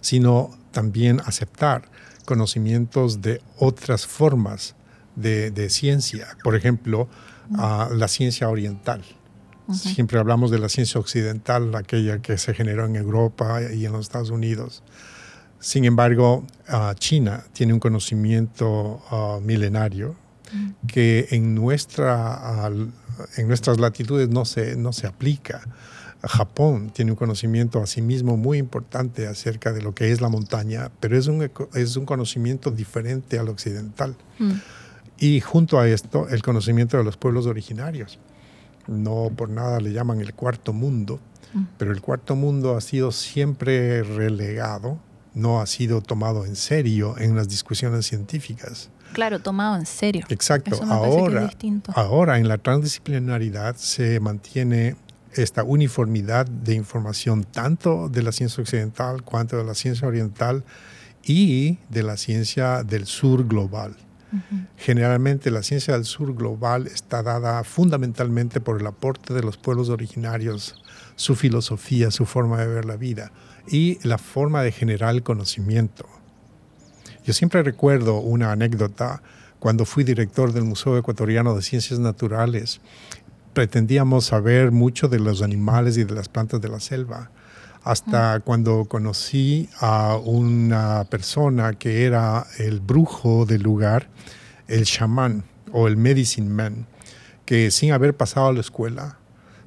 [SPEAKER 3] sino también aceptar conocimientos de otras formas de, ciencia. Por ejemplo, mm. la ciencia oriental. Siempre hablamos de la ciencia occidental, aquella que se generó en Europa y en los Estados Unidos. Sin embargo, ah, China tiene un conocimiento ah, milenario que en, nuestra, en nuestras latitudes no se, no se aplica. Japón tiene un conocimiento a sí mismo muy importante acerca de lo que es la montaña, pero es un, es un conocimiento diferente al occidental. Mm. Y junto a esto, el conocimiento de los pueblos originarios no por nada le llaman el cuarto mundo, mm. pero el cuarto mundo ha sido siempre relegado, no ha sido tomado en serio en las discusiones científicas.
[SPEAKER 2] Claro, tomado en serio.
[SPEAKER 3] Exacto. ahora, ahora en la transdisciplinaridad se mantiene esta uniformidad de información tanto de la ciencia occidental cuanto de la ciencia oriental y de la ciencia del sur global. Generalmente la ciencia del sur global está dada fundamentalmente por el aporte de los pueblos originarios, su filosofía, su forma de ver la vida y la forma de generar el conocimiento. Yo siempre recuerdo una anécdota cuando fui director del Museo Ecuatoriano de Ciencias Naturales. Pretendíamos saber mucho de los animales y de las plantas de la selva hasta cuando conocí a una persona que era el brujo del lugar, el chamán o el medicine man, que sin haber pasado a la escuela,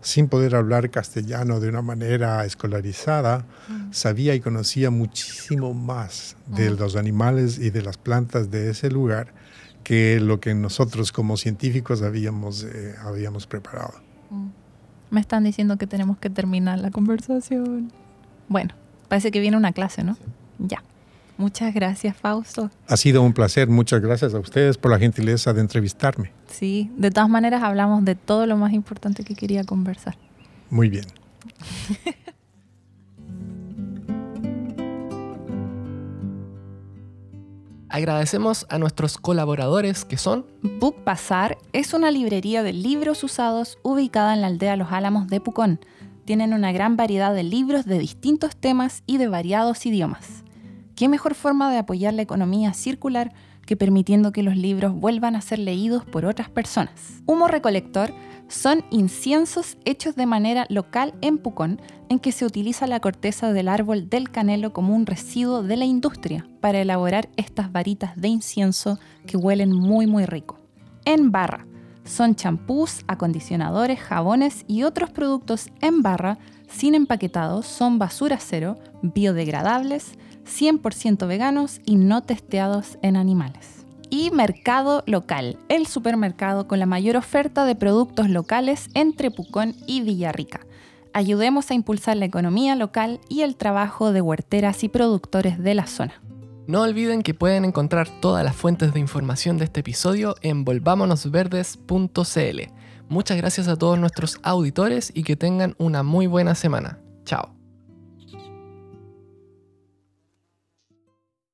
[SPEAKER 3] sin poder hablar castellano de una manera escolarizada, sabía y conocía muchísimo más de los animales y de las plantas de ese lugar que lo que nosotros como científicos habíamos, eh, habíamos preparado. Mm.
[SPEAKER 2] Me están diciendo que tenemos que terminar la conversación. Bueno, parece que viene una clase, ¿no? Ya. Muchas gracias, Fausto.
[SPEAKER 3] Ha sido un placer. Muchas gracias a ustedes por la gentileza de entrevistarme.
[SPEAKER 2] Sí, de todas maneras hablamos de todo lo más importante que quería conversar.
[SPEAKER 3] Muy bien.
[SPEAKER 1] Agradecemos a nuestros colaboradores que son
[SPEAKER 2] Book Bazar es una librería de libros usados ubicada en la aldea Los Álamos de Pucón tienen una gran variedad de libros de distintos temas y de variados idiomas. ¿Qué mejor forma de apoyar la economía circular que permitiendo que los libros vuelvan a ser leídos por otras personas? Humo recolector son inciensos hechos de manera local en Pucón, en que se utiliza la corteza del árbol del canelo como un residuo de la industria para elaborar estas varitas de incienso que huelen muy muy rico. En barra Son champús, acondicionadores, jabones y otros productos en barra, sin empaquetados, son basura cero, biodegradables, 100% veganos y no testeados en animales. Y Mercado Local, el supermercado con la mayor oferta de productos locales entre Pucón y Villarrica. Ayudemos a impulsar la economía local y el trabajo de huerteras y productores de la zona.
[SPEAKER 1] No olviden que pueden encontrar todas las fuentes de información de este episodio en volvámonosverdes.cl. Muchas gracias a todos nuestros auditores y que tengan una muy buena semana. Chao.